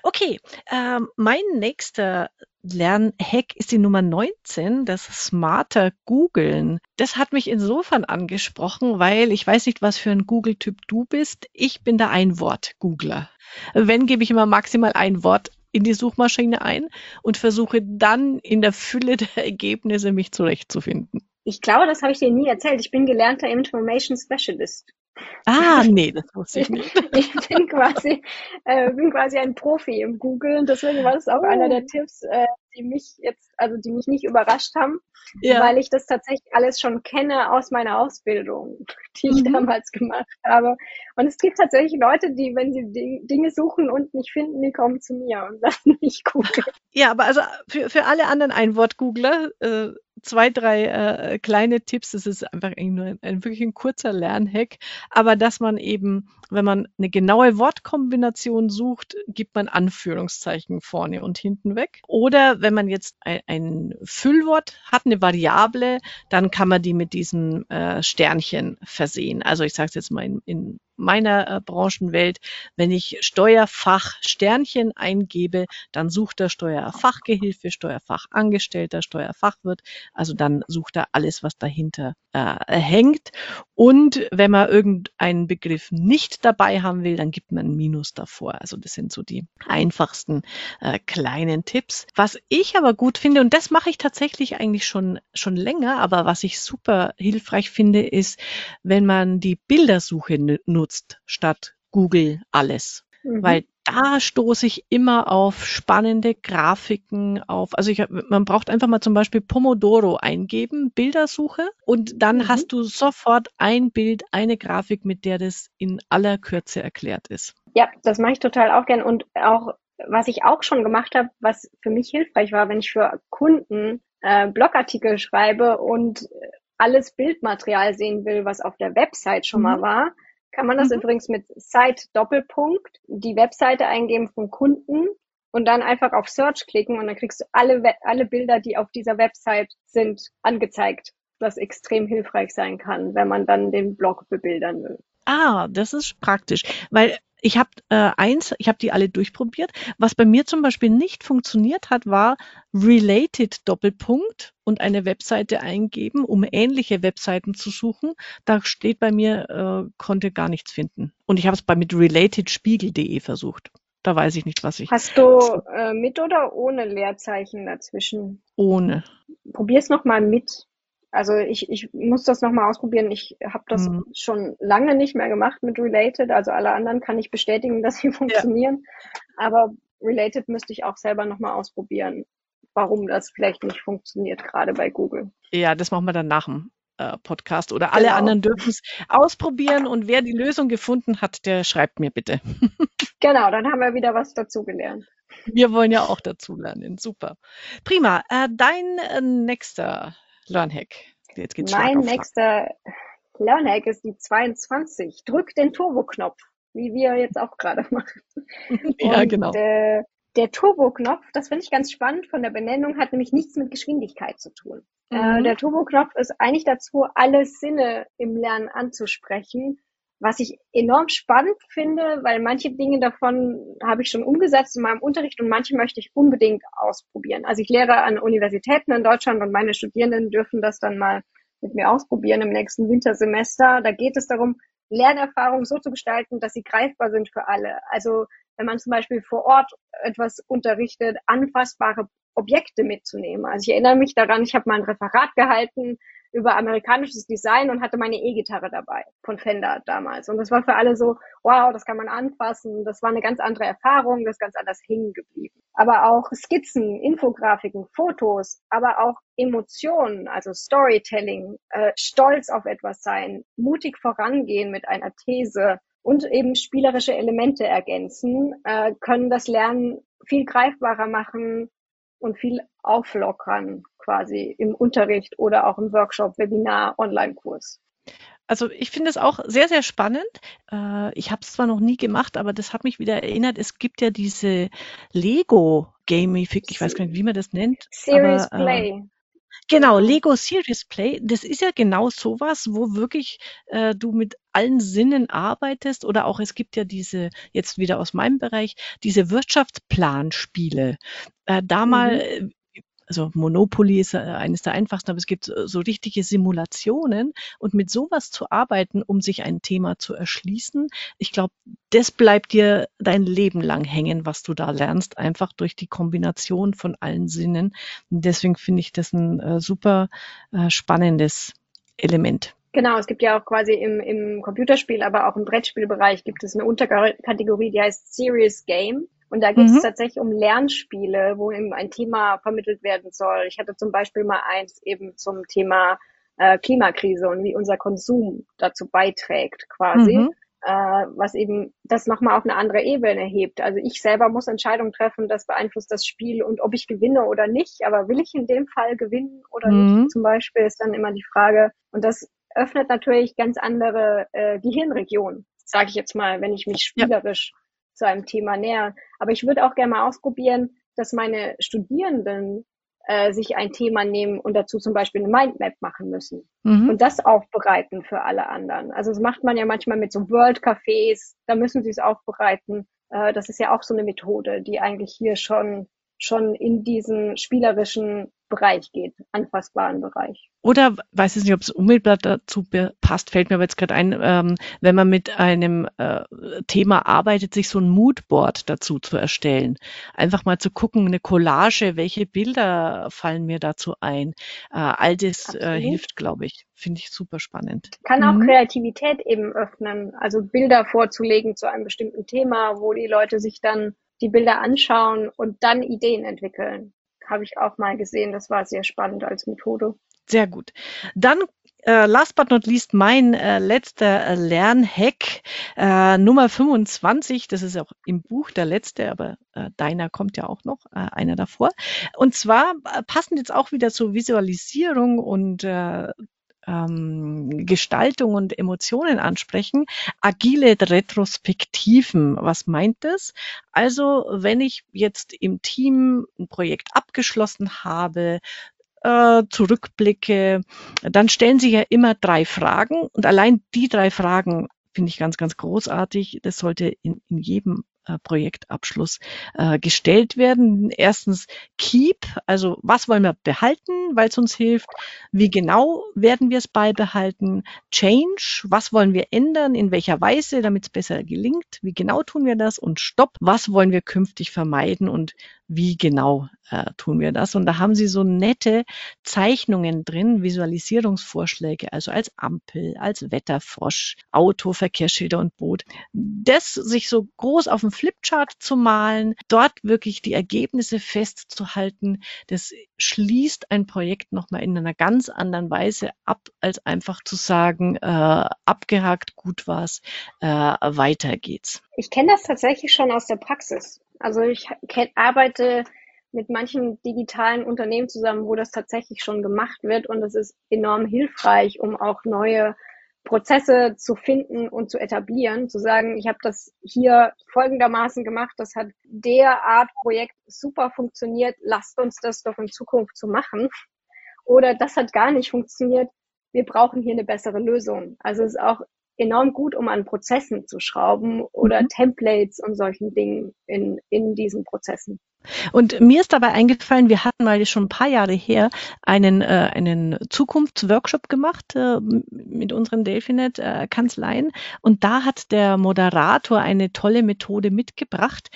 Speaker 1: Okay, ähm, mein nächster Lernhack ist die Nummer 19, das smarter Googeln. Das hat mich insofern angesprochen, weil ich weiß nicht, was für ein Google-Typ du bist. Ich bin der Einwort-Googler. Wenn, gebe ich immer maximal ein Wort in die Suchmaschine ein und versuche dann in der Fülle der Ergebnisse mich zurechtzufinden.
Speaker 2: Ich glaube, das habe ich dir nie erzählt. Ich bin gelernter Information Specialist.
Speaker 1: Ah, nee, das wusste ich nicht. <laughs>
Speaker 2: ich bin quasi, äh, bin quasi ein Profi im Googlen. Deswegen war das auch oh. einer der oh. Tipps, äh, die mich jetzt, also die mich nicht überrascht haben, ja. weil ich das tatsächlich alles schon kenne aus meiner Ausbildung, <laughs> die ich mhm. damals gemacht habe. Und es gibt tatsächlich Leute, die, wenn sie Dinge suchen und nicht finden, die kommen zu mir und <laughs> lassen mich googeln.
Speaker 1: Ja, aber also für, für alle anderen Einwort-Googler, äh, zwei, drei äh, kleine Tipps. Das ist einfach nur ein, ein, wirklich ein kurzer Lernhack. Aber dass man eben, wenn man eine genaue Wortkombination sucht, gibt man Anführungszeichen vorne und hinten weg. Oder wenn man jetzt ein, ein Füllwort hat, eine Variable, dann kann man die mit diesem äh, Sternchen versehen. Also ich sage es jetzt mal in, in meiner äh, Branchenwelt, wenn ich Steuerfach Sternchen eingebe, dann sucht er Steuerfachgehilfe, Steuerfachangestellter, Steuerfachwirt. Also dann sucht er alles, was dahinter äh, hängt. Und wenn man irgendeinen Begriff nicht dabei haben will, dann gibt man ein Minus davor. Also das sind so die einfachsten äh, kleinen Tipps. Was ich aber gut finde, und das mache ich tatsächlich eigentlich schon, schon länger, aber was ich super hilfreich finde, ist, wenn man die Bildersuche nutzt nutzt statt Google alles. Mhm. Weil da stoße ich immer auf spannende Grafiken, auf, also ich, man braucht einfach mal zum Beispiel Pomodoro eingeben, Bildersuche, und dann mhm. hast du sofort ein Bild, eine Grafik, mit der das in aller Kürze erklärt ist.
Speaker 2: Ja, das mache ich total auch gern und auch, was ich auch schon gemacht habe, was für mich hilfreich war, wenn ich für Kunden äh, Blogartikel schreibe und alles Bildmaterial sehen will, was auf der Website schon mhm. mal war, kann man das mhm. übrigens mit Site Doppelpunkt die Webseite eingeben vom Kunden und dann einfach auf Search klicken und dann kriegst du alle, alle Bilder, die auf dieser Website sind, angezeigt, was extrem hilfreich sein kann, wenn man dann den Blog bebildern will.
Speaker 1: Ah, das ist praktisch, weil ich habe äh, eins, ich habe die alle durchprobiert. Was bei mir zum Beispiel nicht funktioniert hat, war Related Doppelpunkt und eine Webseite eingeben, um ähnliche Webseiten zu suchen. Da steht bei mir, äh, konnte gar nichts finden. Und ich habe es bei mit relatedspiegel.de versucht. Da weiß ich nicht, was ich.
Speaker 2: Hast du äh, mit oder ohne Leerzeichen dazwischen?
Speaker 1: Ohne.
Speaker 2: Probier's noch mal mit. Also ich, ich muss das nochmal ausprobieren. Ich habe das mhm. schon lange nicht mehr gemacht mit Related. Also alle anderen kann ich bestätigen, <laughs> dass sie funktionieren. Ja. Aber Related müsste ich auch selber nochmal ausprobieren, warum das vielleicht nicht funktioniert, gerade bei Google.
Speaker 1: Ja, das machen wir dann nach dem äh, Podcast. Oder alle genau. anderen dürfen es ausprobieren. Und wer die Lösung gefunden hat, der schreibt mir bitte. <laughs>
Speaker 2: genau, dann haben wir wieder was dazugelernt.
Speaker 1: Wir wollen ja auch dazulernen. Super. Prima. Äh, dein äh, nächster Lernhack.
Speaker 2: Jetzt geht's mein nächster Lernhack ist die 22. Drück den Turbo-Knopf, wie wir jetzt auch gerade <laughs> machen. <laughs>
Speaker 1: ja, Und, genau.
Speaker 2: Äh, der Turbo-Knopf, das finde ich ganz spannend von der Benennung, hat nämlich nichts mit Geschwindigkeit zu tun. Äh, mhm. Äh, der Turbo-Knopf ist eigentlich dazu, alle Sinne im Lernen anzusprechen was ich enorm spannend finde, weil manche Dinge davon habe ich schon umgesetzt in meinem Unterricht und manche möchte ich unbedingt ausprobieren. Also ich lehre an Universitäten in Deutschland und meine Studierenden dürfen das dann mal mit mir ausprobieren im nächsten Wintersemester. Da geht es darum, Lernerfahrungen so zu gestalten, dass sie greifbar sind für alle. Also wenn man zum Beispiel vor Ort etwas unterrichtet, anfassbare Objekte mitzunehmen. Also ich erinnere mich daran, ich habe mal ein Referat gehalten über amerikanisches Design und hatte meine E-Gitarre dabei von Fender damals. Und das war für alle so, wow, das kann man anfassen. Das war eine ganz andere Erfahrung, das ist ganz anders hängen geblieben. Aber auch Skizzen, Infografiken, Fotos, aber auch Emotionen, also Storytelling, äh, stolz auf etwas sein, mutig vorangehen mit einer These und eben spielerische Elemente ergänzen, äh, können das Lernen viel greifbarer machen, und viel auflockern quasi im Unterricht oder auch im Workshop, Webinar, Online-Kurs.
Speaker 1: Also ich finde es auch sehr, sehr spannend. Äh, ich habe es zwar noch nie gemacht, aber das hat mich wieder erinnert. Es gibt ja diese Lego Gamific, ich weiß gar nicht, wie man das nennt.
Speaker 2: Series aber, äh, Play.
Speaker 1: Genau, Lego Serious Play, das ist ja genau sowas, wo wirklich äh, du mit allen Sinnen arbeitest oder auch es gibt ja diese, jetzt wieder aus meinem Bereich, diese Wirtschaftsplanspiele. Äh, da mal, mhm. Äh, also Monopoly ist äh, eines der einfachsten, aber es gibt äh, so richtige Simulationen und mit sowas zu arbeiten, um sich ein Thema zu erschließen, ich glaube, das bleibt dir dein Leben lang hängen, was du da lernst, einfach durch die Kombination von allen Sinnen. Und deswegen finde ich das ein äh, super äh, spannendes Element.
Speaker 2: Genau, es gibt ja auch quasi im, im Computerspiel, aber auch im Brettspielbereich gibt es eine Unterkategorie, die heißt Serious Game. Und da geht es mhm. tatsächlich um Lernspiele, wo eben ein Thema vermittelt werden soll. Ich hatte zum Beispiel mal eins eben zum Thema äh, Klimakrise und wie unser Konsum dazu beiträgt quasi. Mhm. Äh, was eben das nochmal auf eine andere Ebene hebt. Also ich selber muss Entscheidungen treffen, das beeinflusst das Spiel und ob ich gewinne oder nicht. Aber will ich in dem Fall gewinnen oder mhm. nicht? Zum Beispiel ist dann immer die Frage. Und das öffnet natürlich ganz andere äh, Gehirnregionen, sage ich jetzt mal, wenn ich mich spielerisch ja zu einem Thema näher. Aber ich würde auch gerne mal ausprobieren, dass meine Studierenden äh, sich ein Thema nehmen und dazu zum Beispiel eine Mindmap machen müssen mhm. und das aufbereiten für alle anderen. Also das macht man ja manchmal mit so World Cafés, da müssen sie es aufbereiten. Äh, das ist ja auch so eine Methode, die eigentlich hier schon schon in diesen spielerischen Bereich geht, anfassbaren Bereich.
Speaker 1: Oder weiß ich nicht, ob es unmittelbar dazu passt, fällt mir aber jetzt gerade ein, ähm, wenn man mit einem äh, Thema arbeitet, sich so ein Moodboard dazu zu erstellen. Einfach mal zu gucken, eine Collage, welche Bilder fallen mir dazu ein. Äh, all das äh, hilft, glaube ich. Finde ich super spannend.
Speaker 2: Kann auch mhm. Kreativität eben öffnen, also Bilder vorzulegen zu einem bestimmten Thema, wo die Leute sich dann die Bilder anschauen und dann Ideen entwickeln. Habe ich auch mal gesehen. Das war sehr spannend als Methode.
Speaker 1: Sehr gut. Dann äh, last but not least mein äh, letzter Lernhack äh, Nummer 25. Das ist auch im Buch der letzte, aber äh, deiner kommt ja auch noch, äh, einer davor. Und zwar äh, passend jetzt auch wieder zur Visualisierung und äh, ähm, Gestaltung und Emotionen ansprechen. Agile Retrospektiven, was meint das? Also wenn ich jetzt im Team ein Projekt abgeschlossen habe, äh, zurückblicke, dann stellen sich ja immer drei Fragen und allein die drei Fragen finde ich ganz, ganz großartig. Das sollte in, in jedem Projektabschluss äh, gestellt werden. Erstens Keep, also was wollen wir behalten, weil es uns hilft? Wie genau werden wir es beibehalten? Change, was wollen wir ändern, in welcher Weise, damit es besser gelingt? Wie genau tun wir das? Und Stopp, was wollen wir künftig vermeiden und wie genau äh, tun wir das? Und da haben Sie so nette Zeichnungen drin, Visualisierungsvorschläge, also als Ampel, als Wetterfrosch, Auto, Verkehrsschilder und Boot. Das sich so groß auf dem Flipchart zu malen, dort wirklich die Ergebnisse festzuhalten, das schließt ein Projekt nochmal in einer ganz anderen Weise ab, als einfach zu sagen, äh, abgehakt, gut war's, äh, weiter geht's.
Speaker 2: Ich kenne das tatsächlich schon aus der Praxis. Also ich arbeite mit manchen digitalen Unternehmen zusammen, wo das tatsächlich schon gemacht wird und es ist enorm hilfreich, um auch neue Prozesse zu finden und zu etablieren, zu sagen, ich habe das hier folgendermaßen gemacht, das hat der Art Projekt super funktioniert, lasst uns das doch in Zukunft so machen. Oder das hat gar nicht funktioniert, wir brauchen hier eine bessere Lösung. Also es ist auch enorm gut, um an Prozessen zu schrauben oder mhm. Templates und solchen Dingen in, in diesen Prozessen.
Speaker 1: Und mir ist dabei eingefallen, wir hatten mal schon ein paar Jahre her einen, äh, einen Zukunftsworkshop gemacht äh, mit unseren Delphinet-Kanzleien. und da hat der Moderator eine tolle Methode mitgebracht,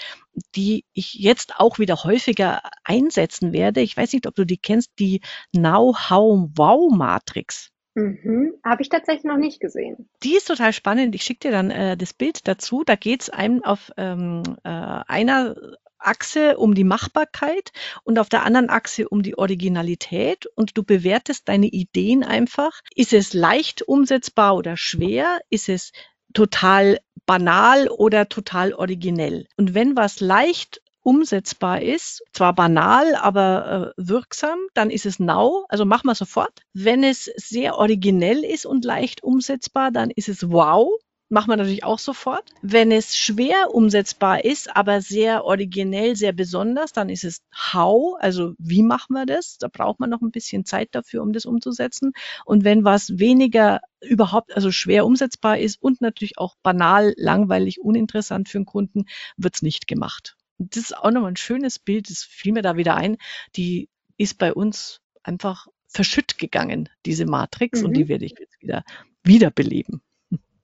Speaker 1: die ich jetzt auch wieder häufiger einsetzen werde. Ich weiß nicht, ob du die kennst, die Know-How-Wow-Matrix.
Speaker 2: Mhm. Habe ich tatsächlich noch nicht gesehen.
Speaker 1: Die ist total spannend. Ich schicke dir dann äh, das Bild dazu. Da geht es einem auf ähm, äh, einer Achse um die Machbarkeit und auf der anderen Achse um die Originalität und du bewertest deine Ideen einfach. Ist es leicht umsetzbar oder schwer? Ist es total banal oder total originell? Und wenn was leicht umsetzbar ist, zwar banal, aber äh, wirksam, dann ist es now, also mach mal sofort. Wenn es sehr originell ist und leicht umsetzbar, dann ist es wow, Machen wir natürlich auch sofort. Wenn es schwer umsetzbar ist, aber sehr originell, sehr besonders, dann ist es how, also wie machen wir das? Da braucht man noch ein bisschen Zeit dafür, um das umzusetzen. Und wenn was weniger überhaupt, also schwer umsetzbar ist und natürlich auch banal, langweilig, uninteressant für den Kunden, wird's nicht gemacht. Und das ist auch nochmal ein schönes Bild, das fiel mir da wieder ein. Die ist bei uns einfach verschütt gegangen, diese Matrix, mhm. und die werde ich jetzt wieder wiederbeleben.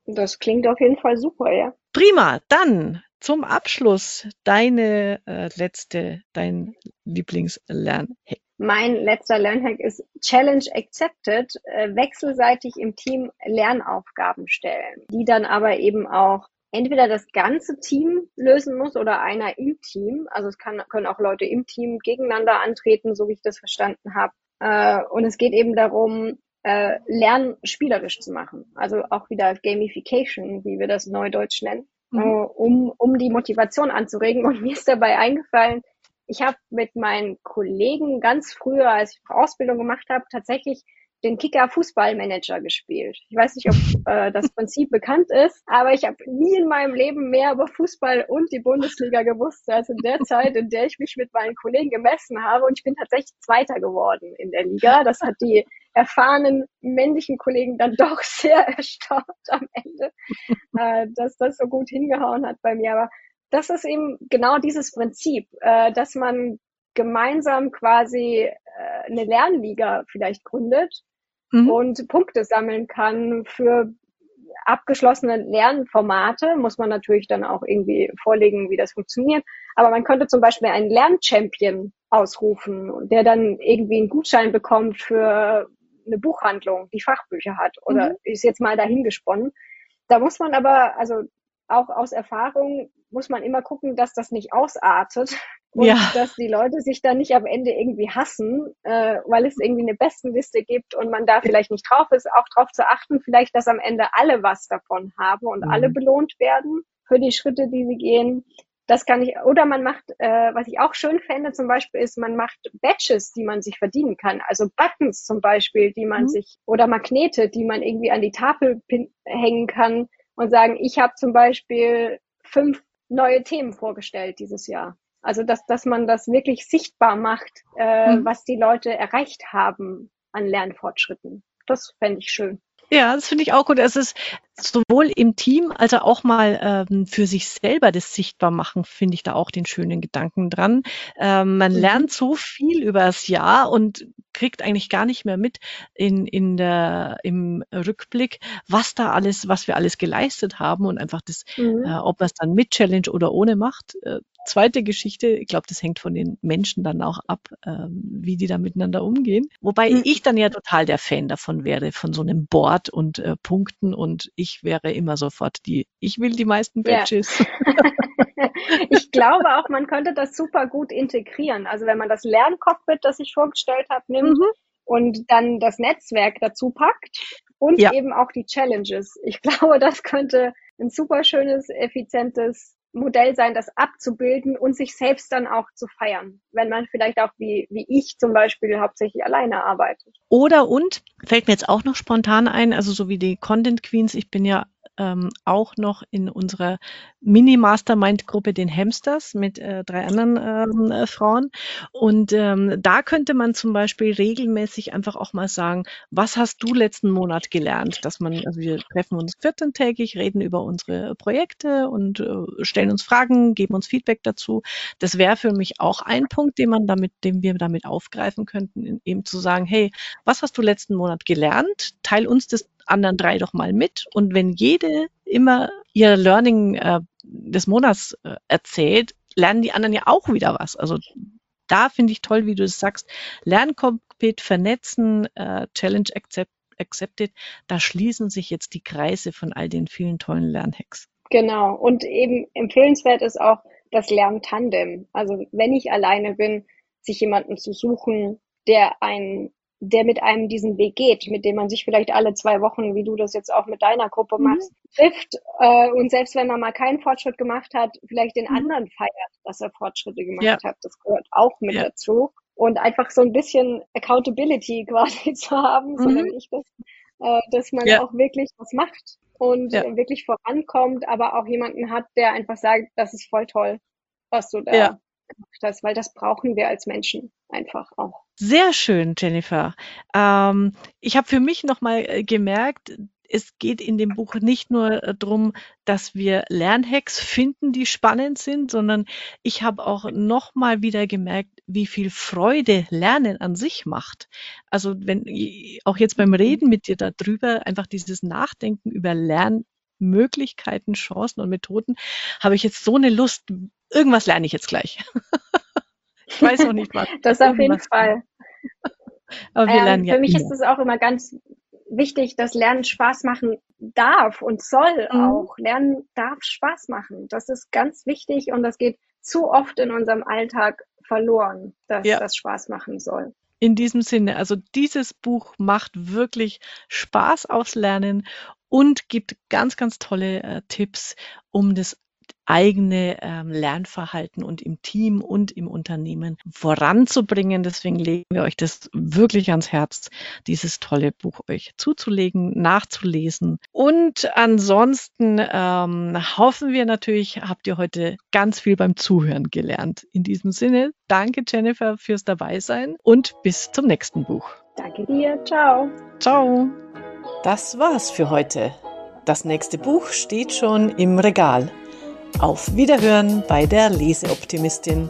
Speaker 2: Das klingt auf jeden Fall super, ja.
Speaker 1: Prima, dann zum Abschluss deine äh, letzte, dein Lieblingslernhack.
Speaker 2: Mein letzter Lernhack ist Challenge Accepted, äh, wechselseitig im Team Lernaufgaben stellen, die dann aber eben auch entweder das ganze Team lösen muss oder einer im Team. Also es kann, können auch Leute im Team gegeneinander antreten, so wie ich das verstanden habe. Äh, und es geht eben darum, äh, Lernen spielerisch zu machen. Also auch wieder Gamification, wie wir das neudeutsch nennen, mhm. äh, um, um die Motivation anzuregen. Und <laughs> mir ist dabei eingefallen, ich habe mit meinen Kollegen ganz früher, als ich Ausbildung gemacht habe, tatsächlich den Kicker Fußballmanager gespielt. Ich weiß nicht, ob <laughs> äh, das Prinzip bekannt ist, aber ich habe nie in meinem Leben mehr über Fußball und die Bundesliga gewusst als in der Zeit, in der ich mich mit meinen Kollegen gemessen habe. Und ich bin tatsächlich Zweiter geworden in der Liga. Das hat die erfahrenen männlichen Kollegen dann <laughs> doch sehr erstaunt am Ende, äh, dass das so gut hingehauen hat bei mir. Aber das ist eben genau dieses Prinzip, äh, dass man gemeinsam quasi äh, eine Lernliga vielleicht gründet mhm. und Punkte sammeln kann für abgeschlossene Lernformate. Muss man natürlich dann auch irgendwie vorlegen, wie das funktioniert. Aber man könnte zum Beispiel einen Lernchampion ausrufen, der dann irgendwie einen Gutschein bekommt für eine Buchhandlung, die Fachbücher hat oder mhm. ist jetzt mal dahingesponnen. Da muss man aber, also auch aus Erfahrung, muss man immer gucken, dass das nicht ausartet und ja. dass die Leute sich dann nicht am Ende irgendwie hassen, äh, weil es irgendwie eine Bestenliste gibt und man da vielleicht nicht drauf ist, auch darauf zu achten, vielleicht, dass am Ende alle was davon haben und mhm. alle belohnt werden für die Schritte, die sie gehen. Das kann ich, oder man macht, äh, was ich auch schön fände zum Beispiel, ist, man macht Badges, die man sich verdienen kann. Also Buttons zum Beispiel, die man mhm. sich, oder Magnete, die man irgendwie an die Tafel hängen kann und sagen, ich habe zum Beispiel fünf neue Themen vorgestellt dieses Jahr. Also dass, dass man das wirklich sichtbar macht, äh, mhm. was die Leute erreicht haben an Lernfortschritten. Das fände ich schön.
Speaker 1: Ja, das finde ich auch gut. Es ist sowohl im Team als auch mal ähm, für sich selber das sichtbar machen, finde ich da auch den schönen Gedanken dran. Ähm, man mhm. lernt so viel über das Jahr und kriegt eigentlich gar nicht mehr mit in, in der, im Rückblick, was da alles, was wir alles geleistet haben und einfach das, mhm. äh, ob man es dann mit Challenge oder ohne macht. Äh, zweite Geschichte, ich glaube, das hängt von den Menschen dann auch ab, ähm, wie die da miteinander umgehen. Wobei mhm. ich dann ja total der Fan davon wäre, von so einem Board und äh, Punkten und ich wäre immer sofort die, ich will die meisten Badges. Ja. <laughs> <laughs>
Speaker 2: ich glaube auch, man könnte das super gut integrieren. Also wenn man das Lerncockpit, das ich vorgestellt habe, nimmt mhm. und dann das Netzwerk dazu packt und ja. eben auch die Challenges. Ich <laughs> glaube, das könnte ein super schönes, effizientes Modell sein, das abzubilden und sich selbst dann auch zu feiern, wenn man vielleicht auch wie, wie ich zum Beispiel hauptsächlich alleine arbeitet.
Speaker 1: Oder und, fällt mir jetzt auch noch spontan ein, also so wie die Content Queens, ich bin ja ähm, auch noch in unserer Mini-Mastermind-Gruppe den Hamsters mit äh, drei anderen ähm, äh, Frauen. Und ähm, da könnte man zum Beispiel regelmäßig einfach auch mal sagen, was hast du letzten Monat gelernt? Dass man, also wir treffen uns 14-tägig, reden über unsere Projekte und äh, stellen uns Fragen, geben uns Feedback dazu. Das wäre für mich auch ein Punkt, den man damit, den wir damit aufgreifen könnten, eben zu sagen, hey, was hast du letzten Monat gelernt? Teil uns das anderen drei doch mal mit. Und wenn jede immer ihr Learning äh, des Monats äh, erzählt, lernen die anderen ja auch wieder was. Also da finde ich toll, wie du es sagst. Lerncockpit, vernetzen, äh, Challenge accept, accepted. Da schließen sich jetzt die Kreise von all den vielen tollen Lernhacks.
Speaker 2: Genau. Und eben empfehlenswert ist auch das Lerntandem. Also wenn ich alleine bin, sich jemanden zu suchen, der einen der mit einem diesen Weg geht, mit dem man sich vielleicht alle zwei Wochen, wie du das jetzt auch mit deiner Gruppe mhm. machst, trifft äh, und selbst wenn man mal keinen Fortschritt gemacht hat, vielleicht den mhm. anderen feiert, dass er Fortschritte gemacht ja. hat. Das gehört auch mit ja. dazu. Und einfach so ein bisschen Accountability <laughs> quasi zu haben, mhm. so nenne ich das, äh, dass man ja. auch wirklich was macht und wirklich vorankommt, aber auch jemanden hat, der einfach sagt, das ist voll toll, was du da gemacht hast, weil das brauchen wir als Menschen einfach auch.
Speaker 1: Sehr schön, Jennifer. Ähm, ich habe für mich nochmal äh, gemerkt, es geht in dem Buch nicht nur äh, darum, dass wir Lernhacks finden, die spannend sind, sondern ich habe auch nochmal wieder gemerkt, wie viel Freude Lernen an sich macht. Also wenn auch jetzt beim Reden mit dir darüber einfach dieses Nachdenken über Lernmöglichkeiten, Chancen und Methoden, habe ich jetzt so eine Lust. Irgendwas lerne ich jetzt gleich. <laughs>
Speaker 2: Ich weiß noch nicht was. das auf jeden Fall. <laughs> Aber wir ähm, lernen ja für mich immer. ist es auch immer ganz wichtig, dass Lernen Spaß machen darf und soll mhm. auch. Lernen darf Spaß machen. Das ist ganz wichtig und das geht zu oft in unserem Alltag verloren, dass ja. das Spaß machen soll.
Speaker 1: In diesem Sinne, also dieses Buch macht wirklich Spaß aufs Lernen und gibt ganz, ganz tolle äh, Tipps, um das eigene ähm, Lernverhalten und im Team und im Unternehmen voranzubringen. Deswegen legen wir euch das wirklich ans Herz, dieses tolle Buch euch zuzulegen, nachzulesen. Und ansonsten ähm, hoffen wir natürlich, habt ihr heute ganz viel beim Zuhören gelernt. In diesem Sinne, danke Jennifer fürs Dabeisein und bis zum nächsten Buch.
Speaker 2: Danke dir. Ciao.
Speaker 1: Ciao. Das war's für heute. Das nächste Buch steht schon im Regal. Auf Wiederhören bei der Leseoptimistin.